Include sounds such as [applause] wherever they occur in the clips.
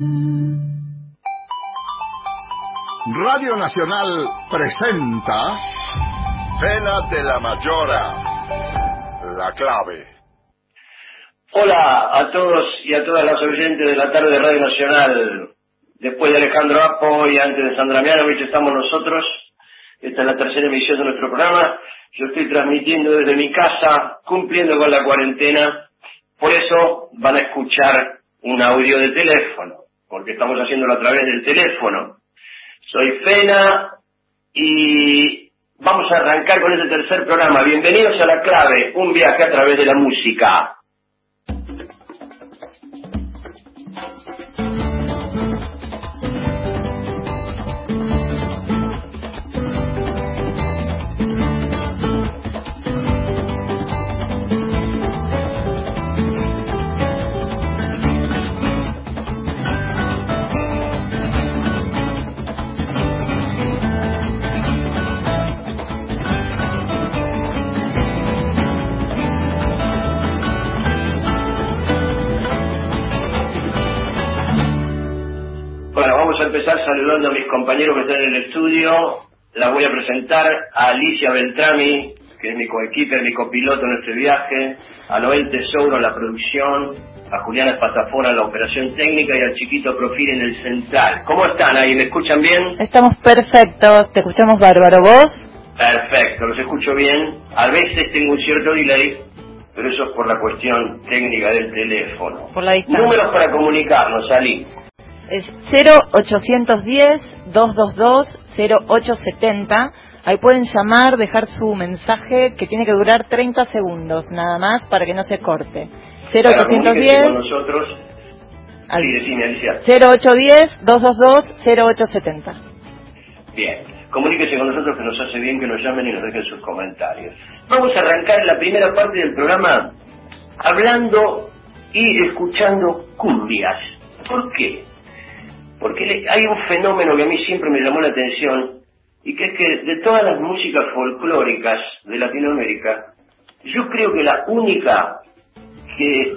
Radio Nacional presenta Pena de la Mayora, la clave. Hola a todos y a todas las oyentes de la tarde de Radio Nacional. Después de Alejandro Apo y antes de Sandra Mianovich estamos nosotros. Esta es la tercera emisión de nuestro programa. Yo estoy transmitiendo desde mi casa, cumpliendo con la cuarentena. Por eso van a escuchar un audio de teléfono, porque estamos haciéndolo a través del teléfono. Soy Fena y vamos a arrancar con este tercer programa. Bienvenidos a La Clave, un viaje a través de la música. Empezar saludando a mis compañeros que están en el estudio. La voy a presentar a Alicia Beltrami, que es mi coequiper, mi copiloto en este viaje, a Noel Tesoro en la producción, a Juliana Espatafora en la operación técnica y al chiquito Profil en el central. ¿Cómo están ahí? ¿Me escuchan bien? Estamos perfectos, te escuchamos bárbaro. ¿Vos? Perfecto, los escucho bien. A veces tengo un cierto delay, pero eso es por la cuestión técnica del teléfono. Por la distancia. Números para comunicarnos, Ali. Es 0810-222-0870. Ahí pueden llamar, dejar su mensaje que tiene que durar 30 segundos nada más para que no se corte. 0810 con nosotros. Al- Sí, decime, Alicia. 0810-222-0870. Bien, comuníquese con nosotros que nos hace bien que nos llamen y nos dejen sus comentarios. Vamos a arrancar la primera parte del programa hablando y escuchando cumbias. ¿Por qué? Porque hay un fenómeno que a mí siempre me llamó la atención y que es que de todas las músicas folclóricas de Latinoamérica, yo creo que la única que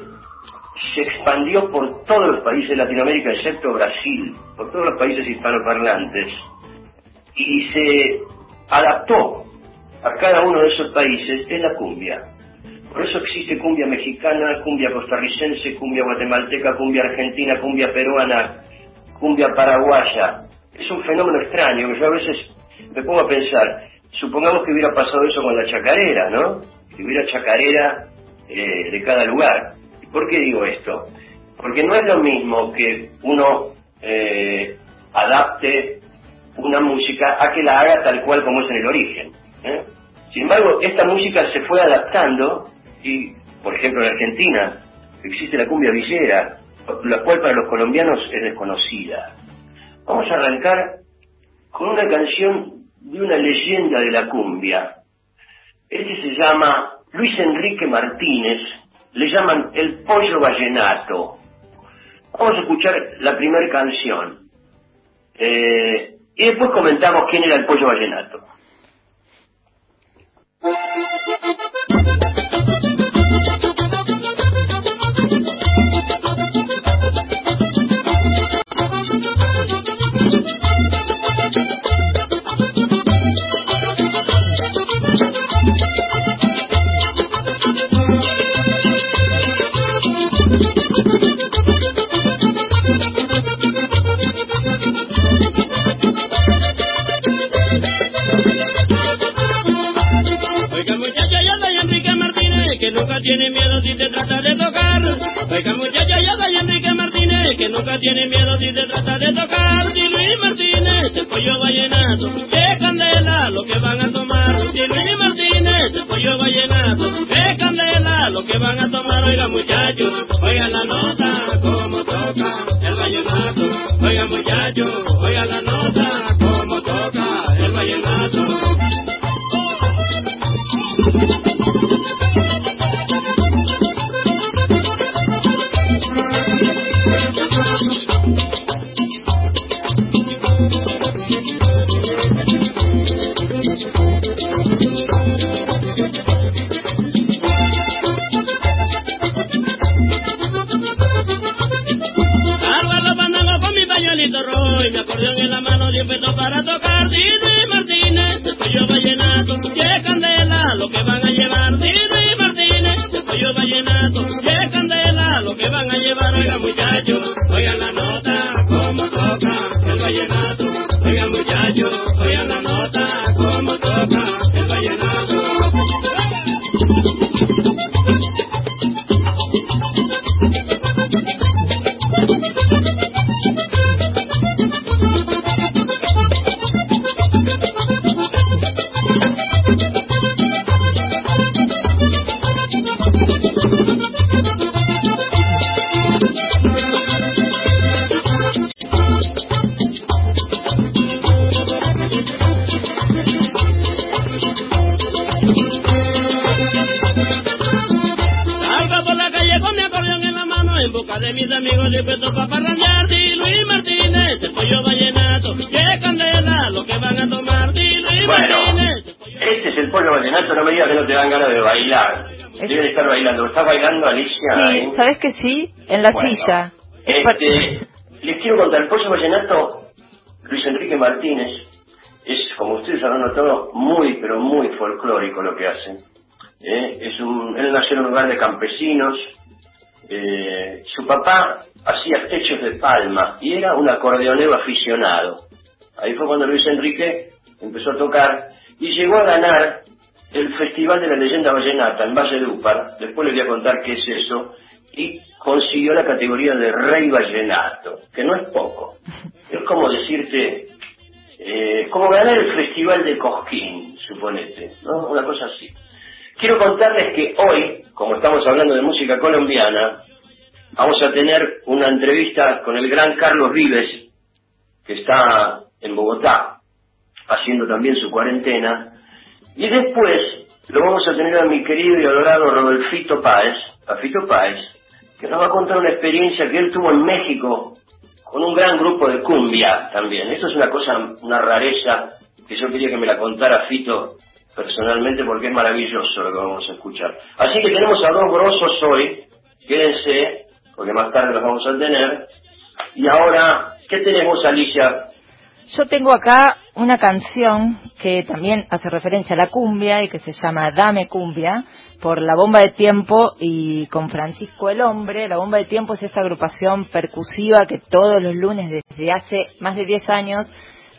se expandió por todos los países de Latinoamérica, excepto Brasil, por todos los países hispanoparlantes, y se adaptó a cada uno de esos países es la cumbia. Por eso existe cumbia mexicana, cumbia costarricense, cumbia guatemalteca, cumbia argentina, cumbia peruana, cumbia paraguaya. Es un fenómeno extraño que yo a veces me pongo a pensar, supongamos que hubiera pasado eso con la chacarera, ¿no? Que hubiera chacarera eh, de cada lugar. ¿Y por qué digo esto? Porque no es lo mismo que uno eh, adapte una música a que la haga tal cual como es en el origen. ¿eh? Sin embargo, esta música se fue adaptando y, por ejemplo, en Argentina existe la cumbia villera, la cual para los colombianos es desconocida. Vamos a arrancar con una canción de una leyenda de la cumbia. Este se llama Luis Enrique Martínez, le llaman El Pollo Vallenato. Vamos a escuchar la primera canción. Eh, y después comentamos quién era el Pollo Vallenato. Oiga muchacha, yo soy Enrique Martínez, que nunca tiene miedo si te trata de tocar. Oiga muchacha, yo soy Enrique Martínez, que nunca tiene miedo si te trata de tocar. Si Luis Martínez, el pollo vallenato, qué candela lo que van a tomar. Si Luis Martínez, el pollo vallenato, qué candela lo que van a tomar. Oiga muchachos, oiga la nota, como toca el vallenato. Oiga muchachos, oiga la nota, como toca el vallenato. thank you. Sí? ¿sabes que sí? En la Bueno, silla. Este, les quiero contar, el pollo vallenato, Luis Enrique Martínez, es, como ustedes habrán notado, muy, pero muy folclórico lo que hace. ¿eh? Es un, él nació en un lugar de campesinos, eh, su papá hacía techos de palma y era un acordeonero aficionado. Ahí fue cuando Luis Enrique empezó a tocar y llegó a ganar el Festival de la Leyenda Vallenata en Valle de Upar. Después les voy a contar qué es eso. Y consiguió la categoría de Rey Vallenato, que no es poco. [laughs] Es como decirte, eh, como ganar el Festival de Cosquín, suponete, ¿no? Una cosa así. Quiero contarles que hoy, como estamos hablando de música colombiana, vamos a tener una entrevista con el gran Carlos Vives, que está en Bogotá, haciendo también su cuarentena. Y después lo vamos a tener a mi querido y adorado Rodolfito Páez, a Fito Páez, que nos va a contar una experiencia que él tuvo en México con un gran grupo de cumbia también. Esto es una cosa, una rareza que yo quería que me la contara Fito personalmente porque es maravilloso lo que vamos a escuchar. Así que tenemos a dos grosos hoy, quédense, porque más tarde los vamos a tener. Y ahora, ¿qué tenemos Alicia? Yo tengo acá una canción que también hace referencia a la cumbia y que se llama Dame Cumbia por La Bomba de Tiempo y con Francisco el Hombre. La Bomba de Tiempo es esta agrupación percusiva que todos los lunes desde hace más de 10 años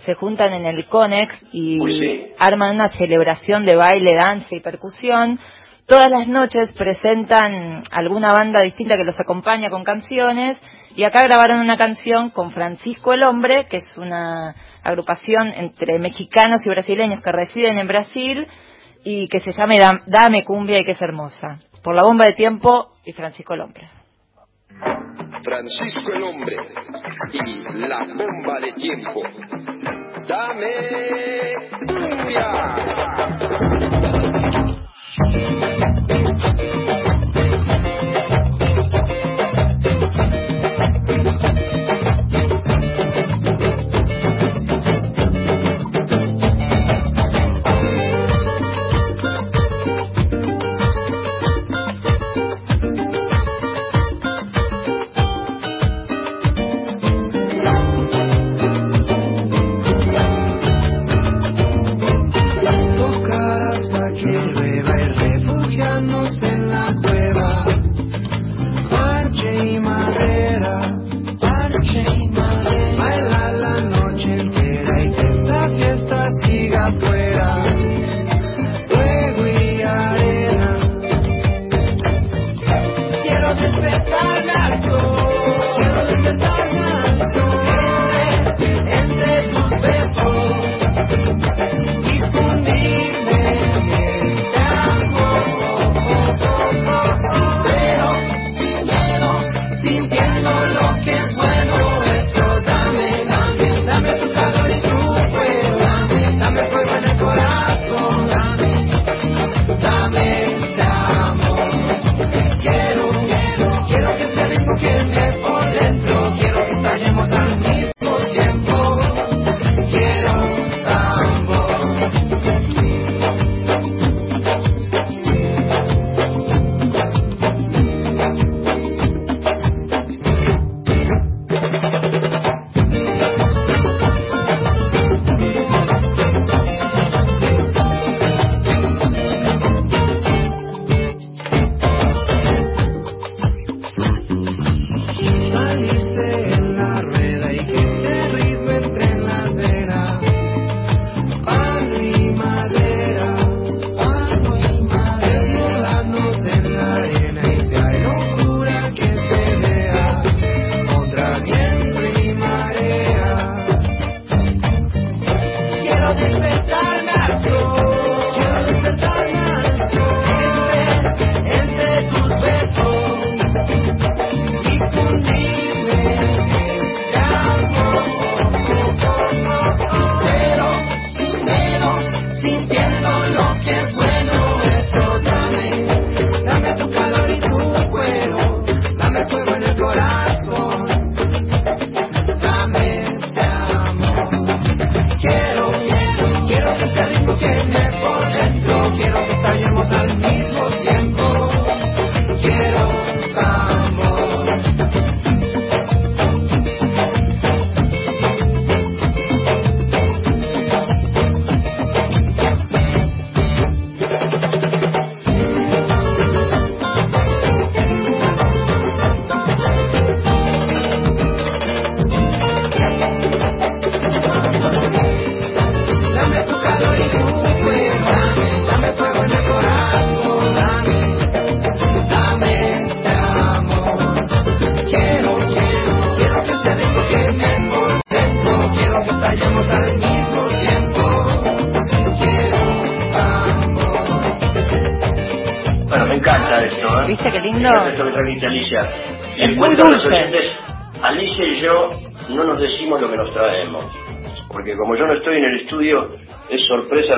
se juntan en el Conex y sí. arman una celebración de baile, danza y percusión. Todas las noches presentan alguna banda distinta que los acompaña con canciones y acá grabaron una canción con Francisco el Hombre, que es una agrupación entre mexicanos y brasileños que residen en Brasil y que se llama Dam- Dame Cumbia y que es hermosa. Por la bomba de tiempo y Francisco el Hombre. Francisco el hombre y la bomba de tiempo.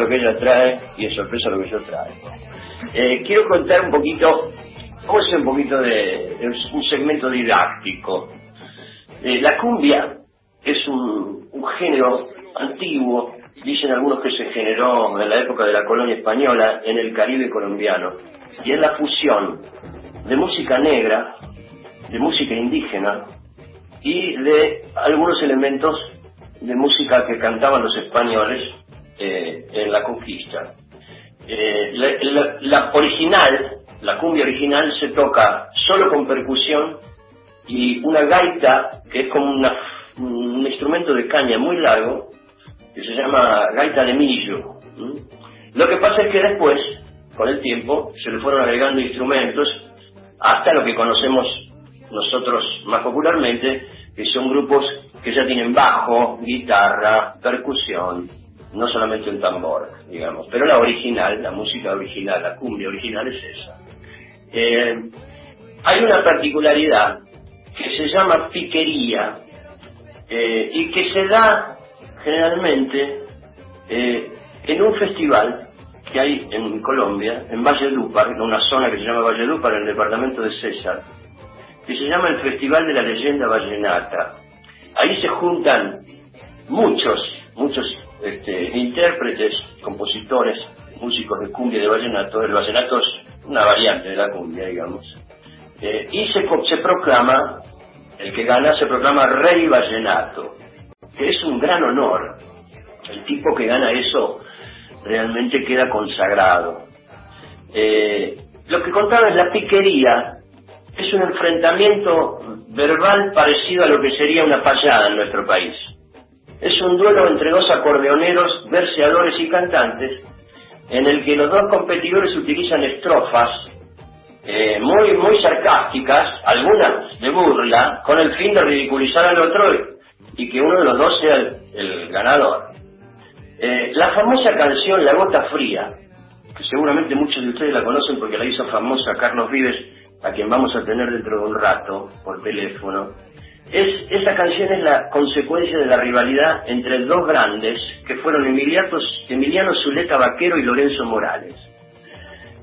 Lo que ella trae y es sorpresa lo que yo traigo. Eh, quiero contar un poquito, vamos a hacer un poquito de, de un segmento didáctico. Eh, la cumbia es un, un género antiguo, dicen algunos que se generó en la época de la colonia española en el Caribe colombiano, y es la fusión de música negra, de música indígena y de algunos elementos de música que cantaban los españoles eh, en la conquista. Eh, la, original, la cumbia original se toca solo con percusión y una gaita que es como una- un instrumento de caña muy largo que se llama gaita de millo. Lo que pasa es que después, con el tiempo, se le fueron agregando instrumentos hasta lo que conocemos nosotros más popularmente, que son grupos que ya tienen bajo, guitarra, percusión, no solamente un tambor, digamos. Pero la original, la música original, la cumbia original es esa. Eh, hay una particularidad que se llama piquería eh, y que se da generalmente eh, en un festival que hay en Colombia, en Valledupar, en una zona que se llama Valledupar, en el departamento de César, que se llama el Festival de la Leyenda Vallenata. Ahí se juntan muchos, muchos este, intérpretes, compositores, músicos de cumbia y de vallenato. El vallenato es una variante de la cumbia, digamos. Eh, y se, proclama, el que gana se proclama Rey Vallenato, que es un gran honor. El tipo que gana eso realmente queda consagrado. Eh, lo que contaba es la piquería, es un enfrentamiento verbal parecido a lo que sería una payada en nuestro país. Es un duelo entre dos acordeoneros, verseadores y cantantes, en el que los dos competidores utilizan estrofas eh, muy muy sarcásticas, algunas de burla, con el fin de ridiculizar al otro y, que uno de los dos sea el, el ganador. Eh, la famosa canción La Gota Fría, que seguramente muchos de ustedes la conocen porque la hizo famosa Carlos Vives, a quien vamos a tener dentro de un rato por teléfono, es, esa canción es la consecuencia de la rivalidad entre dos grandes que fueron Emiliano, Zuleta Vaquero y Lorenzo Morales.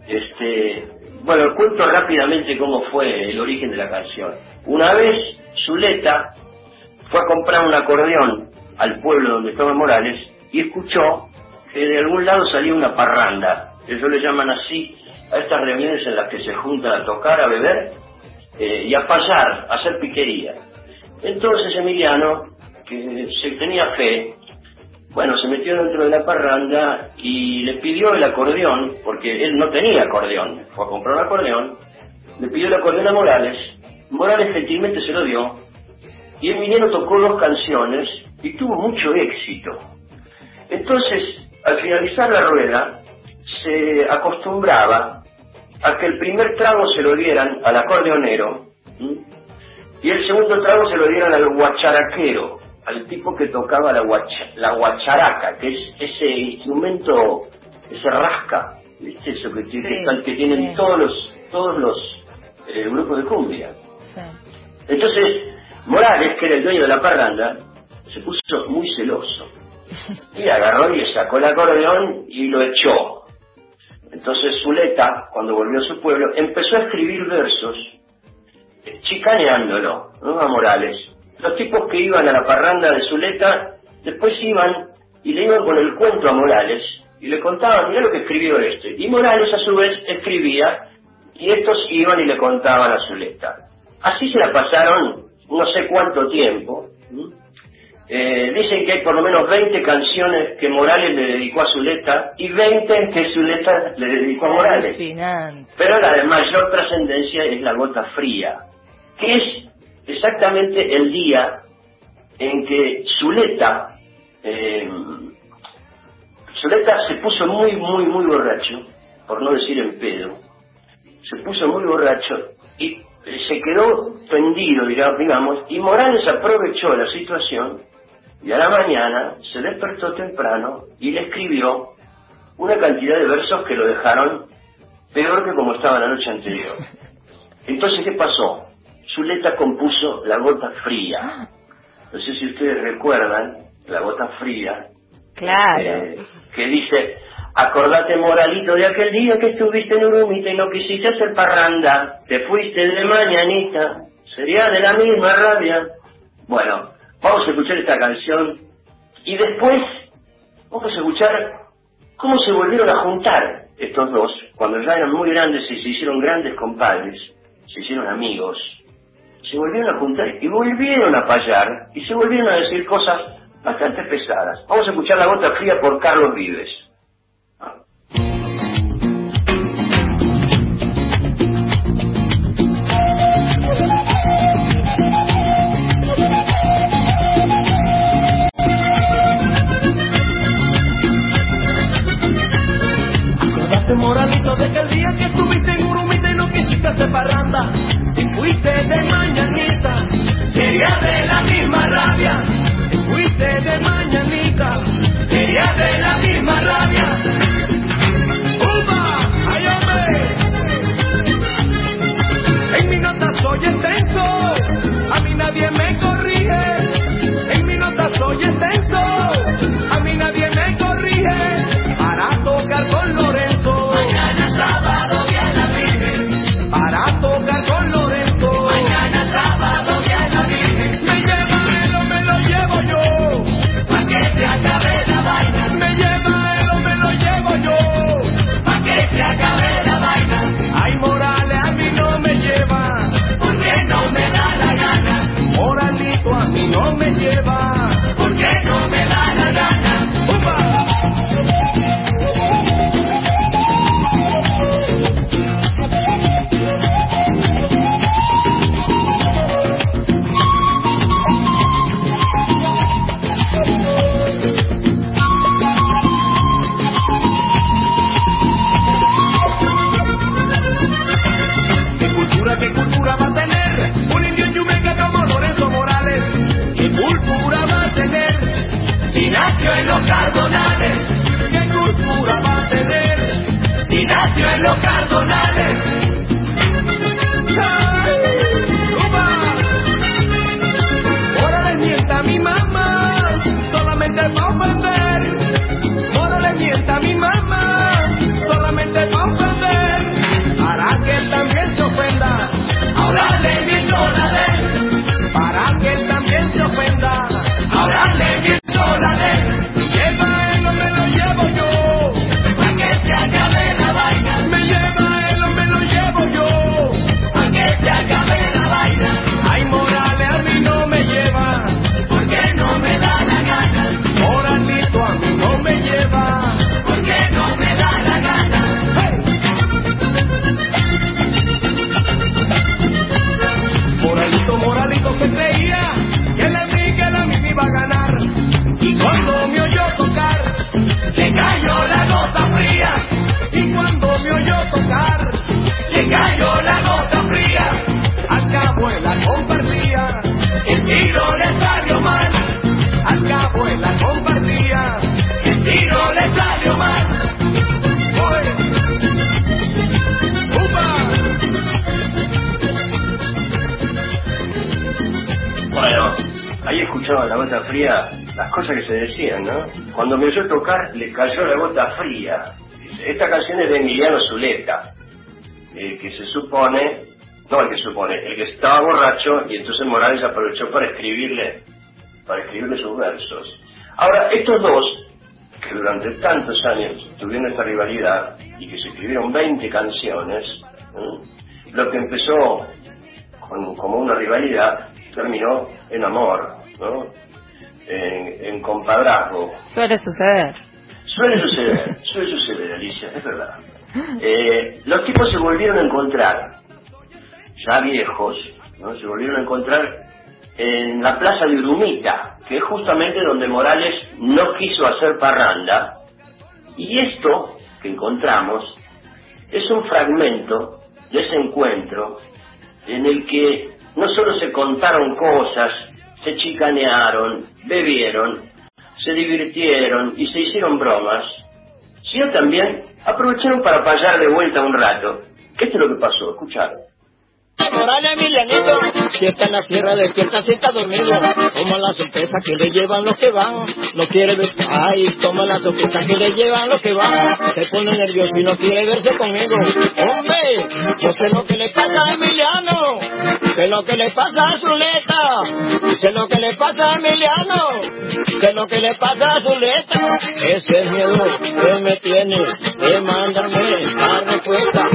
Este, bueno, cuento rápidamente cómo fue el origen de la canción. Una vez Zuleta fue a comprar un acordeón al pueblo donde estaba Morales y escuchó que de algún lado salía una parranda. Ellos le llaman así a estas reuniones en las que se juntan a tocar, a beber eh, y a pasar, a hacer piquería. Entonces Emiliano, que se tenía fe, bueno, se metió dentro de la parranda y le pidió el acordeón, porque él no tenía acordeón, fue a comprar un acordeón, le pidió el acordeón a Morales, Morales gentilmente se lo dio, y Emiliano tocó dos canciones y tuvo mucho éxito. Entonces, al finalizar la rueda, se acostumbraba a que el primer trago se lo dieran al acordeonero. Y el segundo trago se lo dieran al guacharaquero, al tipo que tocaba la, guacha- la guacharaca, que es ese instrumento que se rasca, ¿viste? Eso que, Sí, que, tienen sí. todos los, todos los eh, grupos de cumbia. Sí. Entonces, Morales, que era el dueño de la parranda, se puso muy celoso. [laughs] Y agarró y le sacó el acordeón y lo echó. Entonces Zuleta, cuando volvió a su pueblo, empezó a escribir versos chicaneándolo, ¿no? A Morales. Los tipos que iban a la parranda de Zuleta, después iban y le iban con el cuento a Morales y le contaban, mira lo que escribió este. Y Morales a su vez escribía y estos iban y le contaban a Zuleta. Así se la pasaron no sé cuánto tiempo. Eh, dicen que hay por lo menos 20 canciones que Morales le dedicó a Zuleta y 20 que Zuleta le dedicó a Morales. Pero la de mayor trascendencia es la gota fría, que es exactamente el día en que Zuleta, eh, Zuleta se puso muy, muy, muy borracho, por no decir en pedo, se puso muy borracho y eh, se quedó tendido, diga- digamos, y Morales aprovechó la situación y a la mañana se despertó temprano y le escribió una cantidad de versos que lo dejaron peor que como estaba la noche anterior. [laughs] Entonces, ¿qué pasó? Zuleta compuso La Gota Fría. No sé si ustedes recuerdan La Gota Fría, Claro. eh, que dice, acordate moralito de aquel día que estuviste en Urumita y no quisiste hacer parranda, te fuiste de mañanita, sería de la misma rabia. Bueno, vamos a escuchar esta canción y después vamos a escuchar cómo se volvieron a juntar estos dos cuando ya eran muy grandes y se hicieron grandes compadres, se hicieron amigos, se volvieron a juntar y volvieron a payar y se volvieron a decir cosas bastante pesadas. Vamos a escuchar La Gota Fría por Carlos Vives. Quisiste hacer parranda y fuiste de mañanita, sería de la misma rabia, y fuiste de mañanita, sería de la misma rabia. ¡Upa! ¡Ay, hombre! En mi nota soy extenso, a mí nadie me corrige. En mi nota soy extenso, Gota Fría las cosas que se decían, ¿no? Cuando me oyó tocar, le cayó la gota fría. Esta canción es de Emiliano Zuleta, el que se supone, no el que supone, el que estaba borracho y entonces Morales aprovechó para escribirle, para escribirle sus versos. Ahora, estos dos, que durante tantos años tuvieron esta rivalidad y que se escribieron 20 canciones, lo que empezó como una rivalidad terminó en amor, ¿no? En, en compadrazgo. Suele suceder. Suele suceder, suele suceder, Alicia, es verdad. Eh, los tipos se volvieron a encontrar, ya viejos, ¿no? se volvieron a encontrar en la plaza de Urumita, que es justamente donde Morales no quiso hacer parranda. Y esto que encontramos es un fragmento de ese encuentro en el que no solo se contaron cosas, se chicanearon, bebieron, se divirtieron y se hicieron bromas, sino también aprovecharon para payar de vuelta un rato. Esto es lo que pasó, escucharon. Morales Emilianito, si está en la tierra despierta, si está dormido, toma la sorpresa que le llevan los que van, no quiere ver, ay, toma la sorpresa que le llevan los que van, se pone nervioso y no quiere verse conmigo, hombre, no sé lo que le pasa a Emiliano, sé lo que le pasa a Zuleta, sé lo que le pasa a Emiliano, sé lo que le pasa a Zuleta, ese miedo que me tiene de mandarme la respuesta.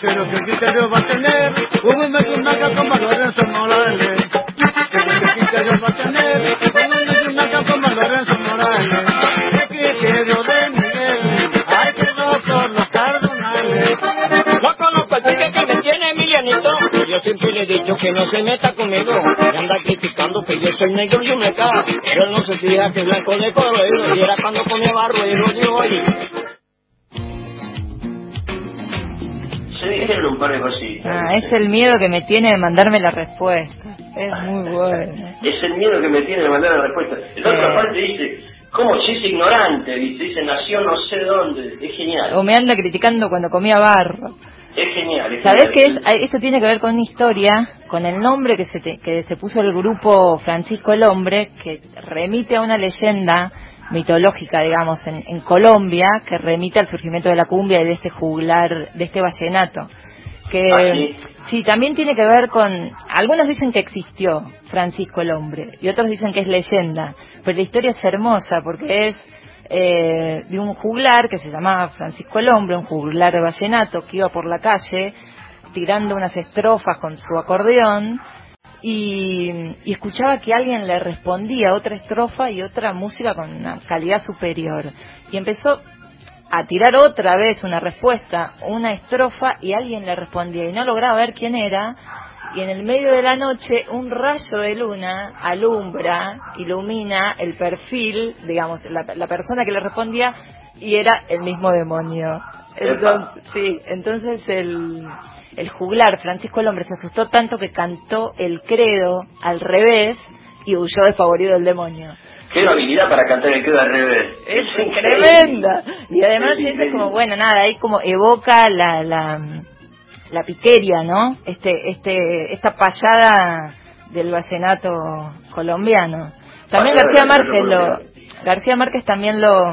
Pero qué criterio va a tener un mechunaca con valores Morales. Pero qué criterio va a tener un mechunaca con valores Morales. Qué criterio de Miguel, ay que doctor los cardinales. No conozco el pique que me tiene Emilianito. Yo siempre le he dicho que no se meta conmigo. Me anda criticando que yo soy negro y me cago. Pero no se fija que blanco de colorido. Y era cuando ponía barro y lo digo oye. Ah, es el miedo que me tiene de mandarme la respuesta. Es muy bueno. Es el miedo que me tiene de mandar la respuesta. El Eh. parte dice, ¿cómo si es ignorante? Dice, dice, nació no sé dónde. Es genial. O me anda criticando cuando comía barro. Es genial. Es ¿Sabés qué es? Ah, Esto tiene que ver con una historia, con el nombre que se, te- que se puso el grupo Francisco el Hombre, que remite a una leyenda mitológica, digamos, en, en Colombia, que remite al surgimiento de la cumbia y de este juglar, de este vallenato. Que Ah, sí. sí, también tiene que ver con. Algunos dicen que existió Francisco el Hombre y otros dicen que es leyenda, pero la historia es hermosa porque es eh, de un juglar que se llamaba Francisco el Hombre, un juglar de vallenato que iba por la calle tirando unas estrofas con su acordeón y, y escuchaba que alguien le respondía otra estrofa y otra música con una calidad superior. Y empezó a tirar otra vez una respuesta, una estrofa, y alguien le respondía y no lograba ver quién era. Y en el medio de la noche un rayo de luna alumbra, ilumina el perfil, digamos, la, la persona que le respondía y era el mismo demonio. Entonces, sí, entonces el, el juglar Francisco el Hombre se asustó tanto que cantó el credo al revés y huyó desfavorido del demonio. Qué habilidad para cantar el quedo al revés. Es increíble. tremenda. Y además Es es como, bueno, nada, ahí como evoca la, la, la piqueria, ¿no? Este, este, esta payada del vallenato colombiano. También García Márquez lo. García Márquez también lo,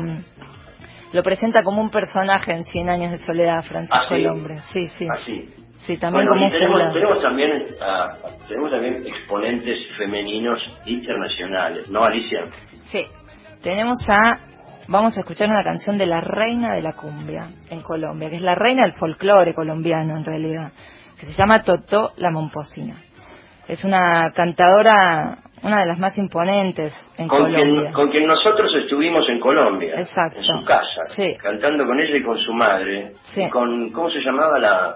lo presenta como un personaje en Cien años de soledad, Francisco ¿Ah, sí? el hombre. Sí, sí. Así. Sí, también Bueno, como y un tenemos, también ah, tenemos también exponentes femeninos internacionales, ¿no, Alicia? Sí, tenemos a, vamos a escuchar una canción de la reina de la cumbia en Colombia, que es la reina del folclore colombiano en realidad, que se llama Totó la Momposina. Es una cantadora, una de las más imponentes en Con Colombia. quien, con quien nosotros estuvimos en Colombia, Exacto. en su casa, Sí. cantando con ella y con su madre, Sí. y con, ¿cómo se llamaba la,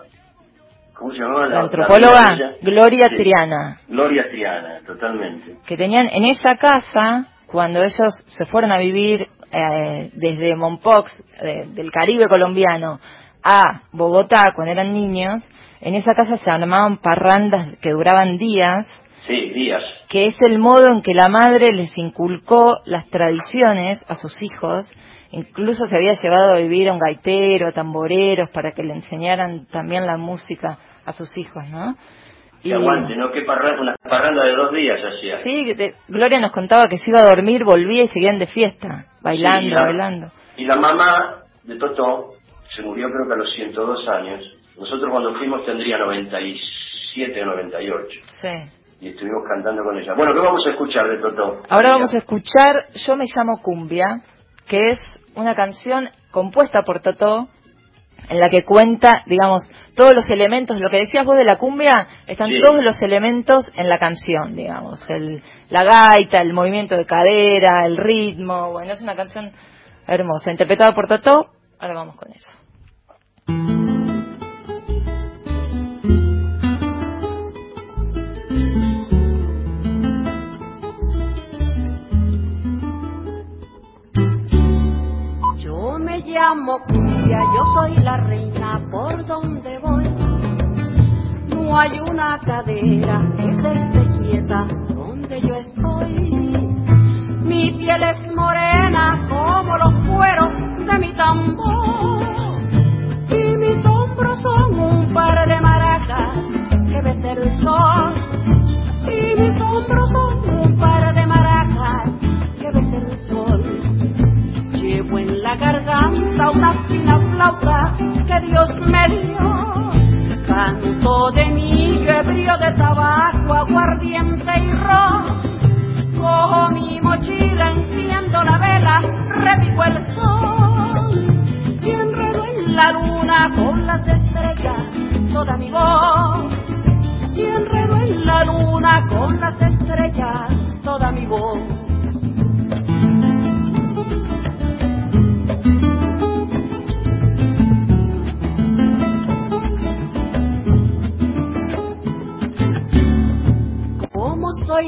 cómo se llamaba La la, antropóloga? Gloria Sí. Triana, Gloria Triana, totalmente. que tenían en esa casa, cuando ellos se fueron a vivir eh, desde Mompox, eh, del Caribe colombiano, a Bogotá cuando eran niños, en esa casa se armaban parrandas que duraban días, Sí, Díaz. que es el modo en que la madre les inculcó las tradiciones a sus hijos, incluso se había llevado a vivir a un gaitero, a tamboreros, para que le enseñaran también la música a sus hijos, ¿no? Que aguante, ¿no? Qué parranda, una parranda de dos días hacía. Sí, de- Gloria nos contaba que se iba a dormir, volvía y seguían de fiesta, bailando, Sí, y la- bailando. Y la mamá de Totó se murió creo que a los 102 años. Nosotros cuando fuimos tendría 97 o 98. Sí. Y estuvimos cantando con ella. Bueno, ¿qué vamos a escuchar de Totó? Ahora vamos a escuchar Yo me llamo Cumbia, que es una canción compuesta por Totó, en la que cuenta, digamos, todos los elementos, lo que decías vos de la cumbia, están Sí. todos los elementos en la canción, digamos, el, la gaita, el movimiento de cadera, el ritmo, bueno, es una canción hermosa, interpretada por Totó, ahora vamos con eso. Yo me llamo Yo soy la reina por donde voy. No hay una cadera que se esté quieta donde yo estoy. Dios me dio. Canto de mi ebrio de tabaco, aguardiente y ron. Cojo mi mochila, enciendo la vela, revivo el sol. Y enredo en la luna con las estrellas toda mi voz. Y enredo en la luna con las estrellas toda mi voz.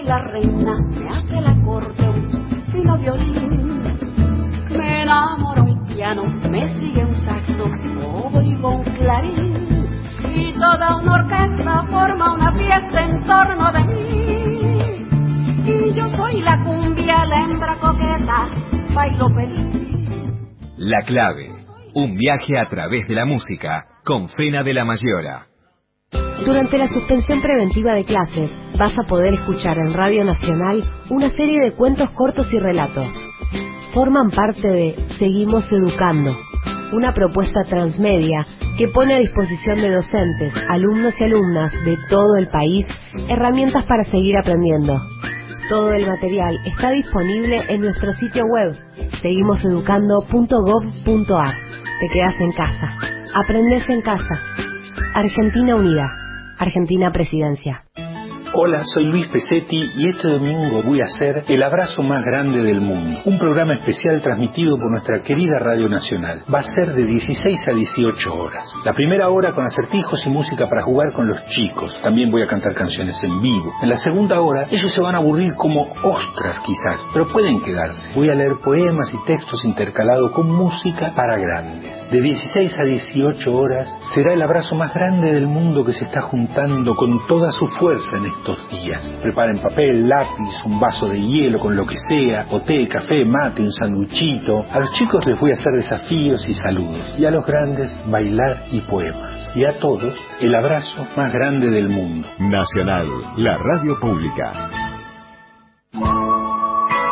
La reina, me hace el acordeón, fino violín. Me enamoro un piano, me sigue un saxo, oigo un clarín. Y toda una orquesta forma una fiesta en torno de mí. Y yo soy la cumbia, la hembra coqueta, bailo feliz. La clave. Un viaje a través de la música con Fena de la Mayora. Durante la suspensión preventiva de clases, vas a poder escuchar en Radio Nacional una serie de cuentos cortos y relatos. Forman parte de Seguimos Educando, una propuesta transmedia que pone a disposición de docentes, alumnos y alumnas de todo el país herramientas para seguir aprendiendo. Todo el material está disponible en nuestro sitio web seguimoseducando.gov.ar. Te quedas en casa. Aprendes en casa. Argentina Unida. Argentina Presidencia. Hola, soy Luis Pesetti y este domingo voy a hacer El Abrazo Más Grande del Mundo, un programa especial transmitido por nuestra querida Radio Nacional. Va a ser de 16 a 18 horas. La primera hora con acertijos y música para jugar con los chicos. También voy a cantar canciones en vivo. En la segunda hora ellos se van a aburrir como ostras quizás, pero pueden quedarse. Voy a leer poemas y textos intercalados con música para grandes. De 16 a 18 horas será el abrazo más grande del mundo que se está juntando con toda su fuerza en estos días. Preparen papel, lápiz, un vaso de hielo con lo que sea, o té, café, mate, un sanduchito. A los chicos les voy a hacer desafíos y saludos. Y a los grandes, bailar y poemas. Y a todos, el abrazo más grande del mundo. Nacional, la radio pública.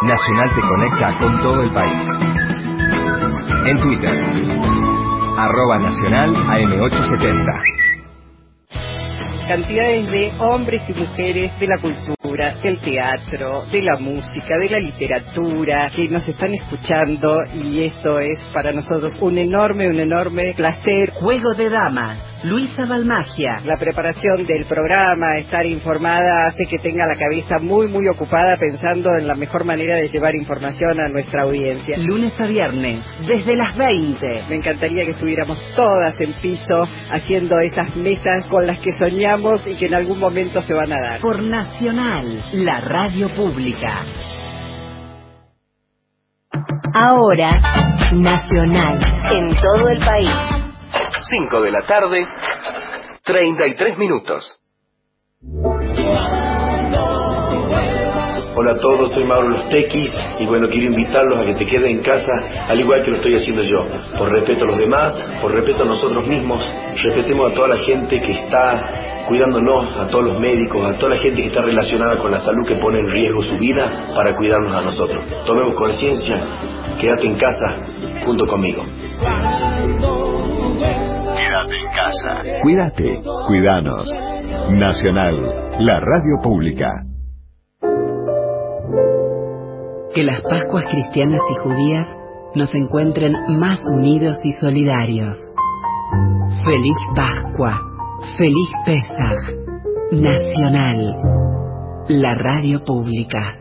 Nacional te conecta con todo el país. En Twitter, arroba nacional AM870. Cantidades de hombres y mujeres de la cultura, del teatro, de la música, de la literatura, que nos están escuchando y eso es para nosotros un enorme, un enorme placer. Juego de Damas, Luisa Balmagia. La preparación del programa, estar informada, hace que tenga la cabeza muy, muy ocupada pensando en la mejor manera de llevar información a nuestra audiencia. Lunes a viernes, desde las 20. Me encantaría que estuviéramos todas en piso haciendo esas mesas con las que soñamos y que en algún momento se van a dar. Por Nacional, la radio pública. Ahora, Nacional, en todo el país. 5 de la tarde, 33 minutos. Hola a todos, soy Mauro Los Tequis y bueno, quiero invitarlos a que te queden en casa al igual que lo estoy haciendo yo. Por respeto a los demás, por respeto a nosotros mismos, respetemos a toda la gente que está cuidándonos, a todos los médicos, a toda la gente que está relacionada con la salud que pone en riesgo su vida para cuidarnos a nosotros. Tomemos conciencia, quédate en casa junto conmigo. Quédate en casa. Cuídate, cuidanos. Nacional, la radio pública. Que las Pascuas cristianas y judías nos encuentren más unidos y solidarios. Feliz Pascua, feliz Pesaj, Nacional, la radio pública.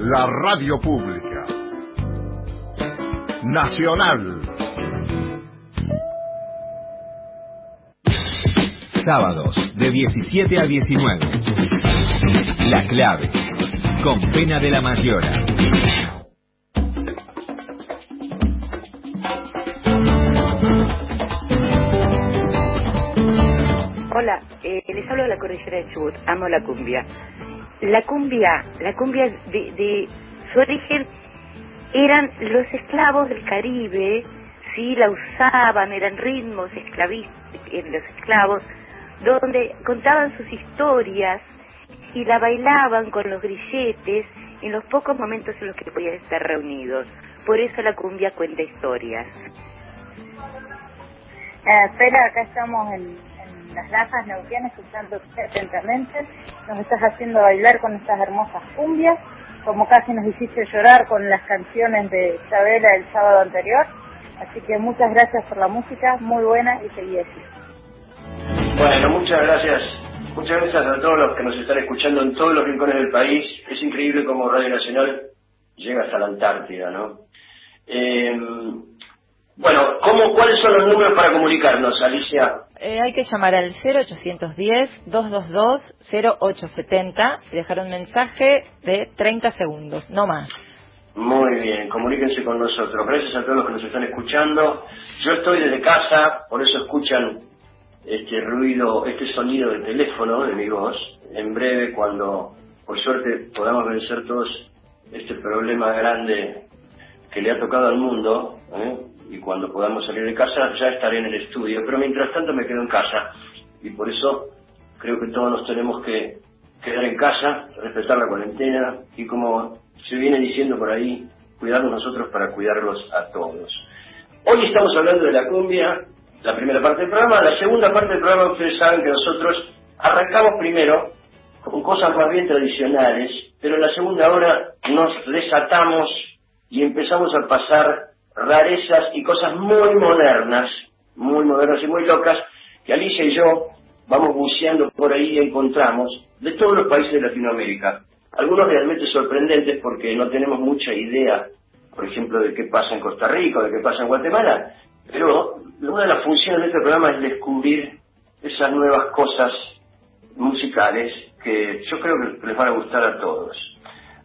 La radio pública. Nacional. Sábados, de 17 a 19. La clave, con Pena de la Mayora. Hola, eh, les hablo de la cordillera de Chubut, amo la cumbia. La cumbia, la cumbia de, de su origen eran los esclavos del Caribe, sí, la usaban, eran ritmos esclavistas los esclavos, donde contaban sus historias y la bailaban con los grilletes en los pocos momentos en los que podían estar reunidos. Por eso la cumbia cuenta historias. Eh, acá estamos en, en Las Lajas, Neuquén, escuchando atentamente. Nos estás haciendo bailar con estas hermosas cumbias, como casi nos hiciste llorar con las canciones de Chabela el sábado anterior. Así que muchas gracias por la música, muy buena y seguí así. Bueno, muchas gracias. Muchas gracias a todos los que nos están escuchando en todos los rincones del país. Es increíble cómo Radio Nacional llega hasta la Antártida, ¿no? Eh, bueno, ¿cómo, ¿cuáles son los números para comunicarnos, Alicia? Eh, hay que llamar al 0810-222-0870 y dejar un mensaje de 30 segundos, no más. Muy bien, comuníquense con nosotros. Gracias a todos los que nos están escuchando. Yo estoy desde casa, por eso escuchan este ruido, este sonido de teléfono de mi voz. En breve, cuando por suerte podamos vencer todos este problema grande que le ha tocado al mundo, ¿eh? y cuando podamos salir de casa ya estaré en el estudio. Pero mientras tanto me quedo en casa y por eso creo que todos nos tenemos que quedar en casa, respetar la cuarentena y como se viene diciendo por ahí, cuidarnos nosotros para cuidarlos a todos. Hoy estamos hablando de la cumbia, la primera parte del programa. La segunda parte del programa, ustedes saben que nosotros arrancamos primero con cosas más bien tradicionales, pero en la segunda hora nos desatamos y empezamos a pasar rarezas y cosas muy modernas, muy modernas y muy locas, que Alicia y yo vamos buceando por ahí y encontramos de todos los países de Latinoamérica. Algunos realmente sorprendentes porque no tenemos mucha idea, por ejemplo, de qué pasa en Costa Rica de qué pasa en Guatemala, pero una de las funciones de este programa es descubrir esas nuevas cosas musicales que yo creo que les van a gustar a todos.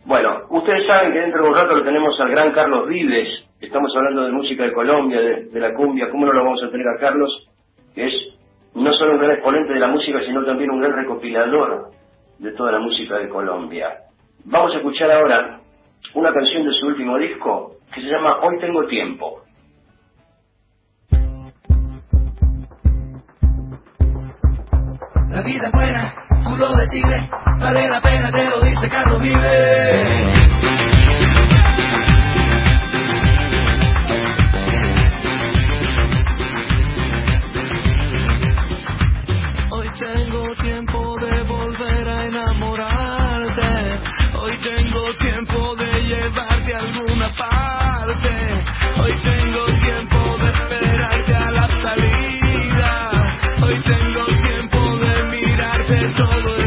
Bueno, ustedes saben que dentro de un rato lo tenemos al gran Carlos Vives, estamos hablando de música de Colombia, de, de la cumbia, ¿cómo no lo vamos a tener a Carlos? Que es no solo un gran exponente de la música, sino también un gran recopilador de toda la música de Colombia. Vamos a escuchar ahora una canción de su último disco que se llama Hoy tengo tiempo. Vida es buena, tú lo decides, vale la pena, te lo dice Carlos Vive. Hoy tengo tiempo de volver a enamorarte. Hoy tengo tiempo de llevarte a alguna parte. Hoy tengo tiempo todo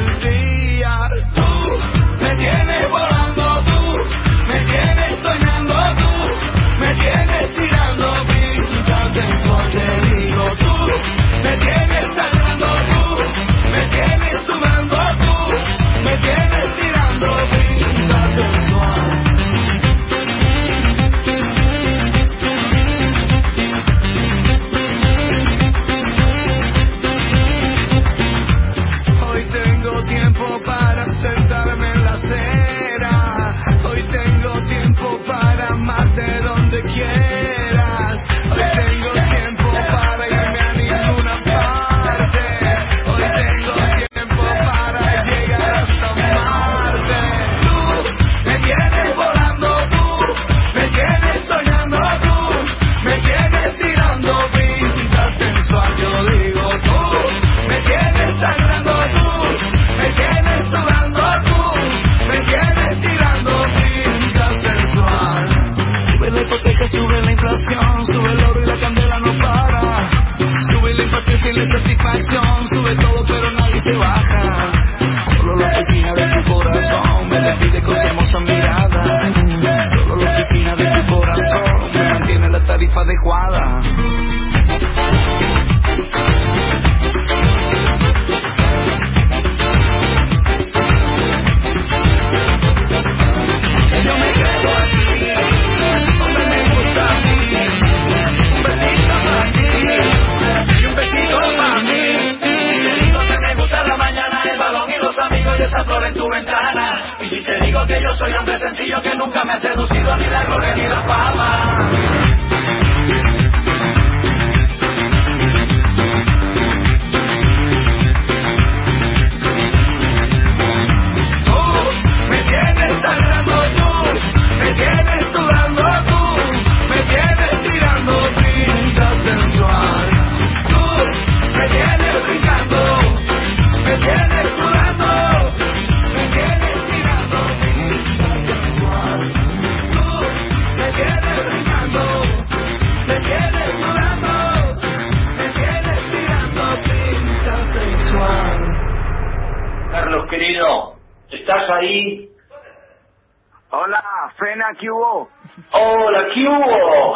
¿qué hubo? Hola, ¿qué hubo?